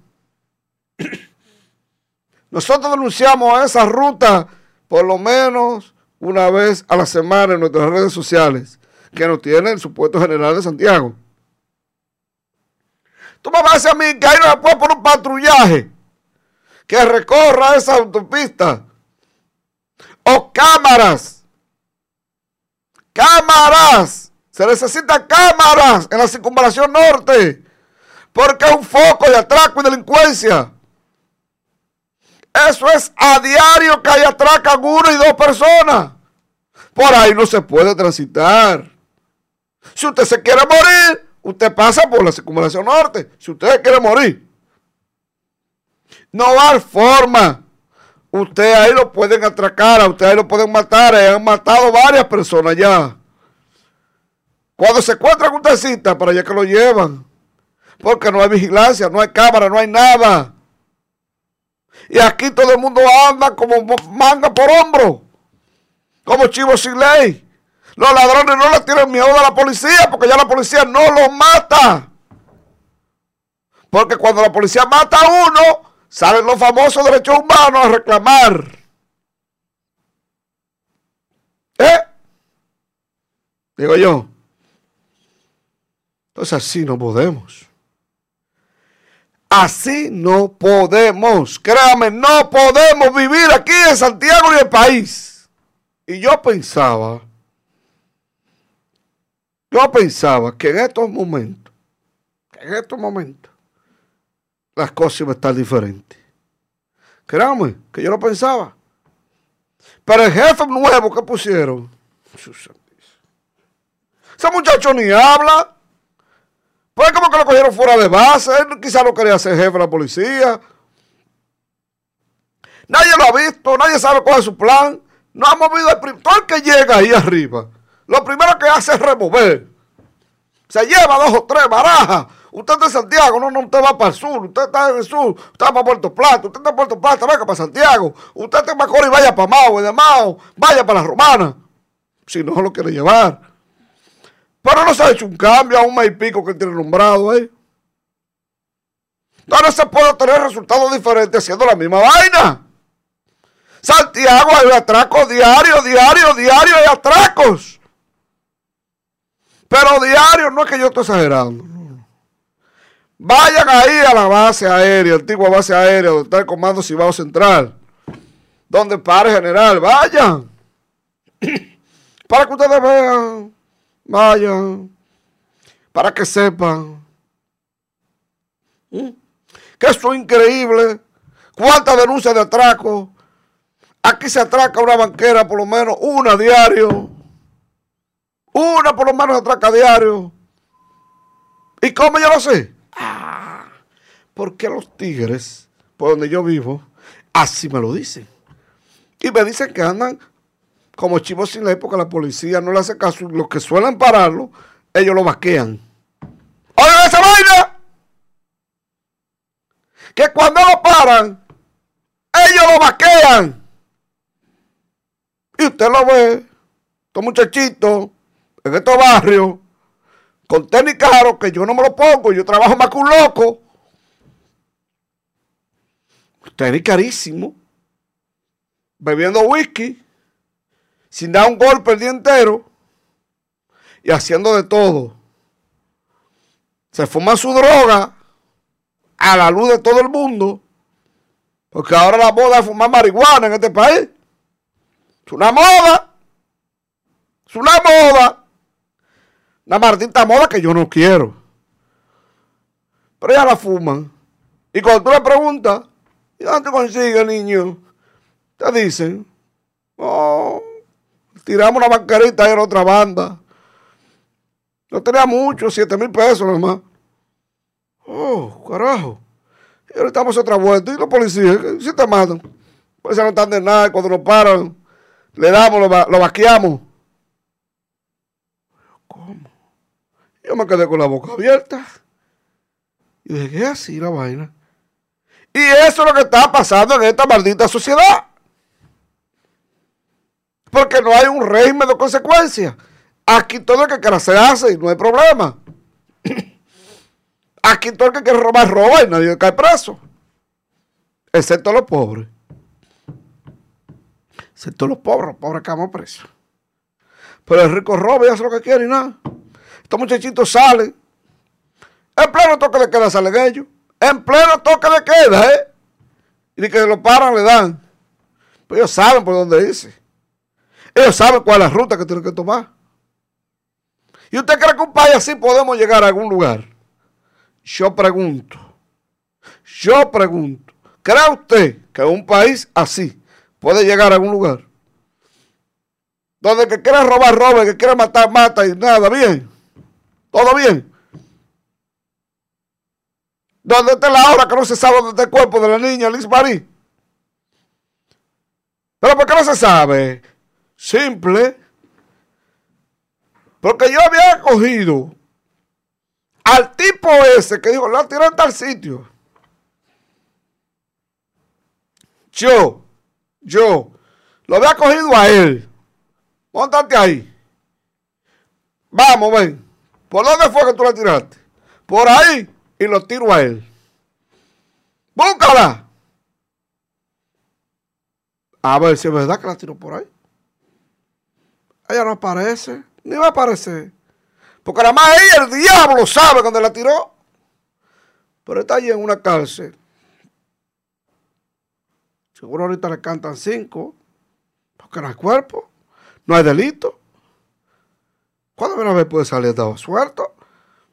nosotros denunciamos esa ruta por lo menos una vez a la semana en nuestras redes sociales, que nos tiene el supuesto general de Santiago. Tú me vas a decir a mí que ahí no se poner un patrullaje que recorra esa autopista. O cámaras. Cámaras. Se necesitan cámaras en la circunvalación norte. Porque es un foco de atraco y delincuencia. Eso es a diario que hay atracan uno y dos personas. Por ahí no se puede transitar. Si usted se quiere morir, Usted pasa por la circunvalación norte. Si usted quiere morir. No hay forma. Usted ahí lo pueden atracar, a usted ahí lo pueden matar. han matado varias personas ya. Cuando se encuentran un cita, para allá que lo llevan. Porque no hay vigilancia, no hay cámara, no hay nada. Y aquí todo el mundo anda como manga por hombro, como chivo sin ley. Los ladrones no le tienen miedo a la policía porque ya la policía no los mata. Porque cuando la policía mata a uno, salen los famosos derechos humanos a reclamar. ¿Eh? Digo yo. Entonces así no podemos. Así no podemos. Créame, no podemos vivir aquí en Santiago y el país. Y yo pensaba, yo pensaba que en estos momentos, en estos momentos, las cosas iban a estar diferentes. Créame, que yo lo pensaba. Pero el jefe nuevo que pusieron, ese muchacho ni habla. Pues como que lo cogieron fuera de base. Él quizá no quería ser jefe de la policía. Nadie lo ha visto, nadie sabe cuál es su plan. No ha movido el todo el que llega ahí arriba. Lo primero que hace es remover. Se lleva dos o tres barajas. Usted está en Santiago, no, no, usted va para el sur, usted está en el sur, usted va para Puerto Plata, usted está en Puerto Plata, venga para Santiago, usted está en Macorís, vaya para Mao, de Mao, vaya para la Romana, si no lo quiere llevar. Pero no se ha hecho un cambio a un mes y pico que tiene nombrado ahí. No, se puede tener resultados diferentes haciendo la misma vaina. Santiago hay atracos diarios, diarios, diarios, hay atracos. Pero diario no es que yo esté exagerando. Vayan ahí a la base aérea, antigua base aérea, donde está el Comando Cibao Central. Donde pare general, vayan. Para que ustedes vean Vayan. Para que sepan. ¿Mm? Que esto es increíble. ¿Cuántas denuncias de atraco? Aquí se atraca una banquera por lo menos una diario. Una por lo menos atraca diario. ¿Y cómo yo lo sé? Ah, porque los tigres, por donde yo vivo, así me lo dicen. Y me dicen que andan como chivos sin ley porque la policía no le hace caso. Los que suelen pararlo, ellos lo vaquean. ¡Oigan esa vaina! Que cuando lo paran, ellos lo vaquean. Y usted lo ve, estos muchachitos en estos barrios, con tenis caro, que yo no me lo pongo, yo trabajo más que un loco. Tenis carísimo, bebiendo whisky sin dar un golpe el día entero y haciendo de todo. Se fuma su droga a la luz de todo el mundo, porque ahora la moda es fumar marihuana en este país. Es una moda. Es una moda. Una maldita moda que yo no quiero. Pero ya la fuman. Y cuando tú le preguntas, ¿y dónde consigue, niño? Te dicen, oh, tiramos una bancarita en otra banda. No tenía mucho, 7 mil pesos nomás. Oh, carajo. Y ahora estamos otra vuelta. ¿Y los policías? Si te matan. Pues no están de nada. Cuando nos paran, le damos, lo, lo vaqueamos. ¿Cómo? Yo me quedé con la boca abierta. Y dije, ¿qué es así la vaina? Y eso es lo que está pasando en esta maldita sociedad porque no hay un régimen de consecuencias. Aquí todo el que quiera se hace y no hay problema. Aquí todo el que quiere robar roba y nadie cae preso. Excepto los pobres. Excepto los pobres, los pobres caemos presos. Pero el rico roba y hace lo que quiere y nada. Estos muchachitos salen. En pleno toque de queda salen ellos. En pleno toque de queda, ¿eh? Y que lo paran, le dan. Pues ellos saben por dónde irse. Ellos saben cuál es la ruta que tienen que tomar. ¿Y usted cree que un país así podemos llegar a algún lugar? Yo pregunto. Yo pregunto. ¿Cree usted que un país así puede llegar a algún lugar? Donde el que quiere robar, roba, el que quiere matar, mata y nada, bien. Todo bien. Donde está la hora que no se sabe dónde está el cuerpo de la niña Liz Marie. Pero ¿por qué no se sabe? Simple. Porque yo había cogido al tipo ese que dijo, la tiró en tal sitio. yo, yo, lo había cogido a él. Póntate ahí. Vamos, ven. ¿Por dónde fue que tú la tiraste? Por ahí y lo tiro a él. Búscala. A ver si es verdad que la tiró por ahí. Ella no aparece, ni va a aparecer. Porque nada más ella, el diablo, sabe dónde la tiró. Pero está allí en una cárcel. Seguro ahorita le cantan cinco. Porque no hay cuerpo. No hay delito. ¿Cuándo una vez puede salir dado suelto?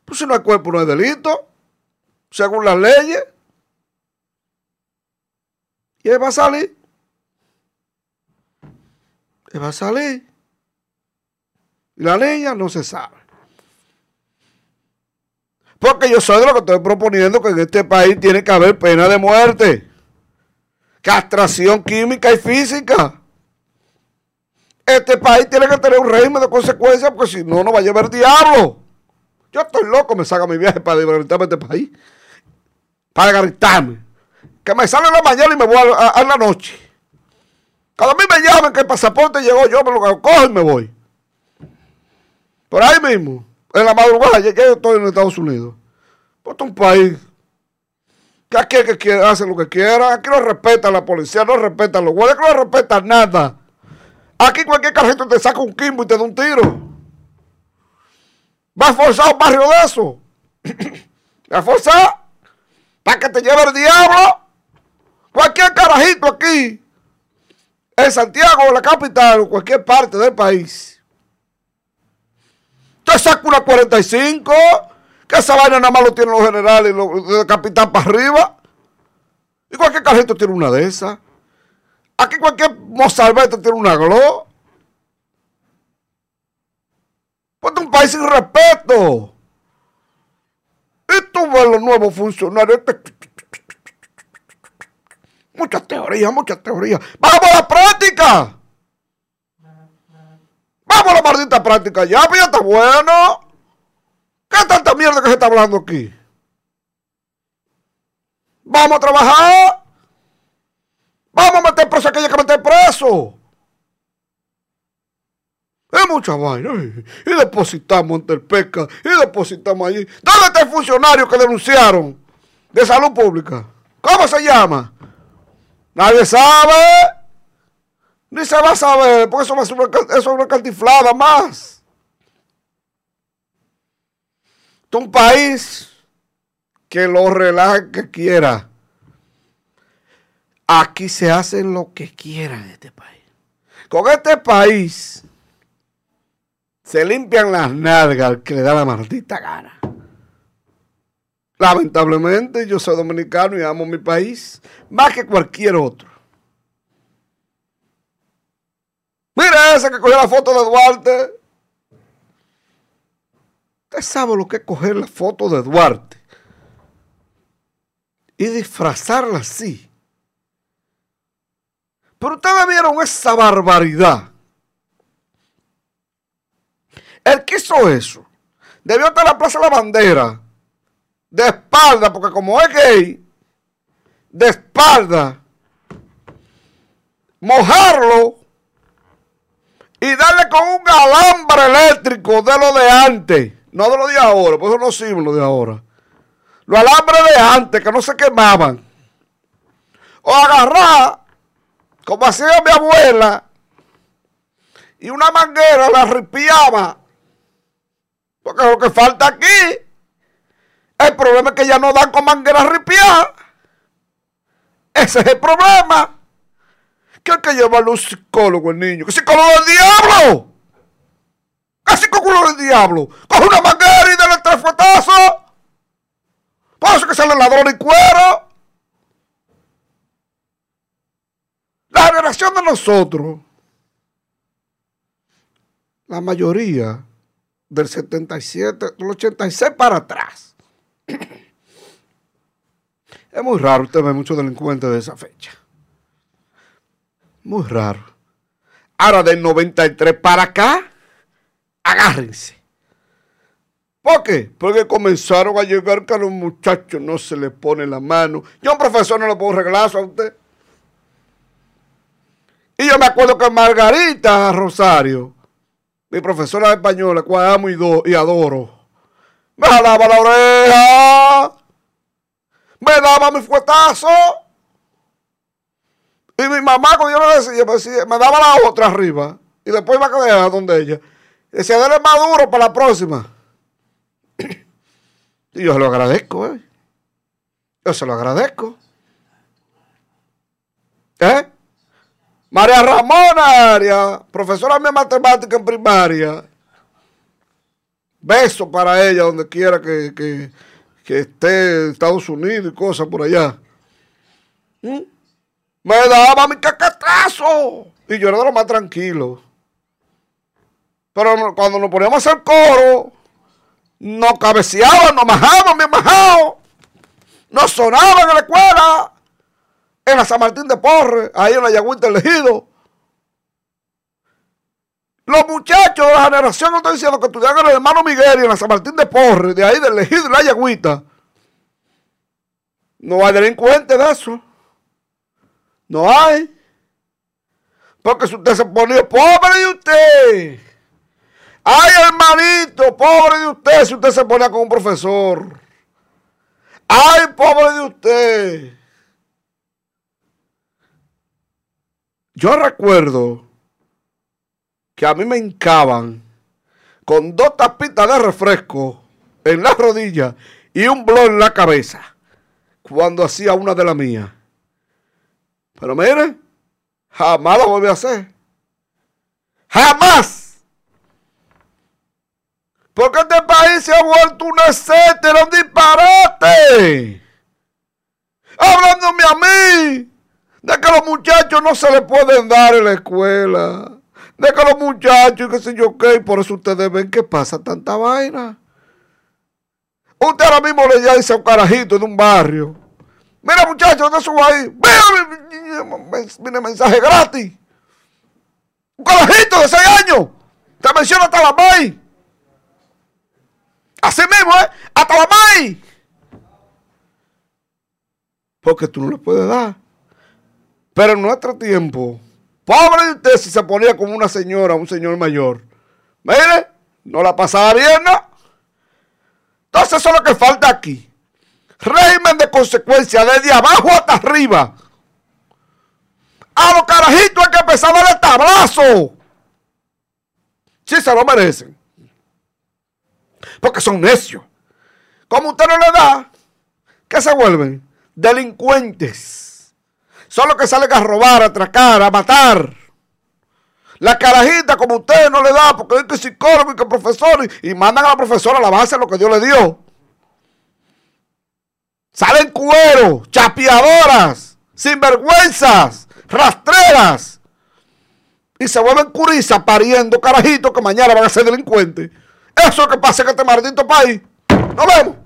Pues si no hay cuerpo, no hay delito. Según las leyes. Y él va a salir. Él va a salir. Y la niña no se sabe. Porque yo soy de lo que estoy proponiendo que en este país tiene que haber pena de muerte. Castración química y física. Este país tiene que tener un régimen de consecuencias porque si no, no va a llevar diablo. Yo estoy loco, me saca mi viaje para divertirme este país. Para gritarme. Que me sale en la mañana y me voy a, la noche. Cuando a mí me llamen que el pasaporte llegó, yo me lo cojo y me voy. Por ahí mismo, en la madrugada, ya yo estoy en Estados Unidos. Es un país que aquí es que quiere, hace lo que quiera. Aquí no respeta la policía, no respeta los guardias, no respeta nada. Aquí cualquier carrito te saca un quimbo y te da un tiro. Va a forzar un barrio de eso. Va a forzar para que te lleve el diablo. Cualquier carajito aquí, en Santiago, la capital, o cualquier parte del país. Te saca una 45, que esa vaina nada más lo tienen los generales, los, de capitán para arriba. Y cualquier carajito tiene una de esas. Aquí cualquier mozalbete tiene una glow. Es un país sin respeto. Y tú ves los nuevos funcionarios. Muchas teorías, muchas teorías. ¡Vamos a la práctica! ¡Vamos a la maldita práctica ya! ¡Pues está bueno! ¿Qué tanta mierda que se está hablando aquí? ¡Vamos a trabajar! Vamos a meter preso a aquella que meter preso. Es mucha vaina. Y depositamos ante el PECA. Y depositamos allí. ¿Dónde está el funcionario que denunciaron de salud pública? ¿Cómo se llama? Nadie sabe. Ni se va a saber, porque eso, es una cantiflada más. Es un país que lo relaje que quiera. Aquí se hace lo que quieran en este país. Con este país se limpian las nalgas al que le da la maldita gana. Lamentablemente yo soy dominicano y amo mi país más que cualquier otro. Mira ese que cogió la foto de Duarte. Usted sabe lo que es coger la foto de Duarte y disfrazarla así pero ustedes vieron esa barbaridad. El que hizo eso debió estar en la Plaza la Bandera de espalda, porque como es gay, de espalda, mojarlo y darle con un alambre eléctrico de lo de antes, no de lo de ahora, por eso no sirve lo de ahora. Los alambres de antes que no se quemaban. O agarrar como hacía mi abuela, y una manguera la ripiaba. Porque lo que falta aquí, el problema es que ya no dan con manguera ripiada. Ese es el problema. Que hay que llevarlo un psicólogo el niño. ¿Qué psicólogo del diablo? ¿Qué psicólogo del diablo? Coge una manguera y dale tres fuetazos. Por eso que sale ladrón y cuero. La generación de nosotros, la mayoría del 77, del 86 para atrás. Es muy raro usted ve muchos delincuentes de esa fecha. Muy raro. Ahora del 93 para acá, agárrense. ¿Por qué? Porque comenzaron a llegar que a los muchachos no se les pone la mano. Yo, un profesor, no le puedo reglazo a usted. Y yo me acuerdo que Margarita Rosario, mi profesora de español, cual amo y, y adoro, me jalaba la oreja, me daba mi fuetazo. Y mi mamá, cuando yo le decía, me, decía, me daba la otra arriba. Y después iba a quedar donde ella. Decía, dale más duro para la próxima. Y yo se lo agradezco, ¿eh? Yo se lo agradezco. ¿Eh? María Ramona Aria, profesora de matemática en primaria. Beso para ella donde quiera que, que, esté en Estados Unidos y cosas por allá. ¿Mm? Me daba mi cacatazo. Y yo era de lo más tranquilo. Pero cuando nos poníamos a hacer coro, nos cabeceaban, nos majaban, me majado. Nos sonaban en la escuela. En la San Martín de Porres, ahí en la Yagüita elegido. Los muchachos de la generación no estoy diciendo que estudiaban en el hermano Miguel y en la San Martín de Porres, de ahí del elegido y la Yagüita. No hay delincuentes de eso. No hay. Porque si usted se ponía pobre de usted. Ay, hermanito, pobre de usted si usted se ponía con un profesor. Ay, pobre de usted. Yo recuerdo que a mí me hincaban con dos tapitas de refresco en la rodilla y un blog en la cabeza cuando hacía una de las mías. Pero mire, jamás lo volví a hacer. Jamás. Porque este país se ha vuelto un etcétera, un disparate. Hablándome a mí de que los muchachos no se les pueden dar en la escuela. De que los muchachos, qué sé yo qué, por eso ustedes ven que pasa tanta vaina. Usted ahora mismo le ya dice a un carajito de un barrio. Mira muchachos, no subo ahí. Mira, mensaje gratis. Un carajito de 6 años. Te menciona hasta la maíz. Así mismo, ¿eh? Hasta la maíz. Porque tú no le puedes dar. Pero en nuestro tiempo, pobre usted si se ponía como una señora, un señor mayor. Mire, no la pasaba bien, ¿no? Entonces eso es lo que falta aquí. Régimen de consecuencia, desde abajo hasta arriba. A los carajitos hay que empezar a darle tablazo. Si se lo merecen. Porque son necios. Como usted no le da, ¿qué se vuelven? Delincuentes son los que salen a robar, a atracar, a matar. La carajita, como usted no le da, porque es que psicólogo y que profesor, y, mandan a la profesora a la base lo que Dios le dio. Salen cuero, chapeadoras, sinvergüenzas, rastreras. Y se vuelven curizas pariendo carajitos que mañana van a ser delincuentes. Eso es lo que pasa en este maldito país. Nos vemos.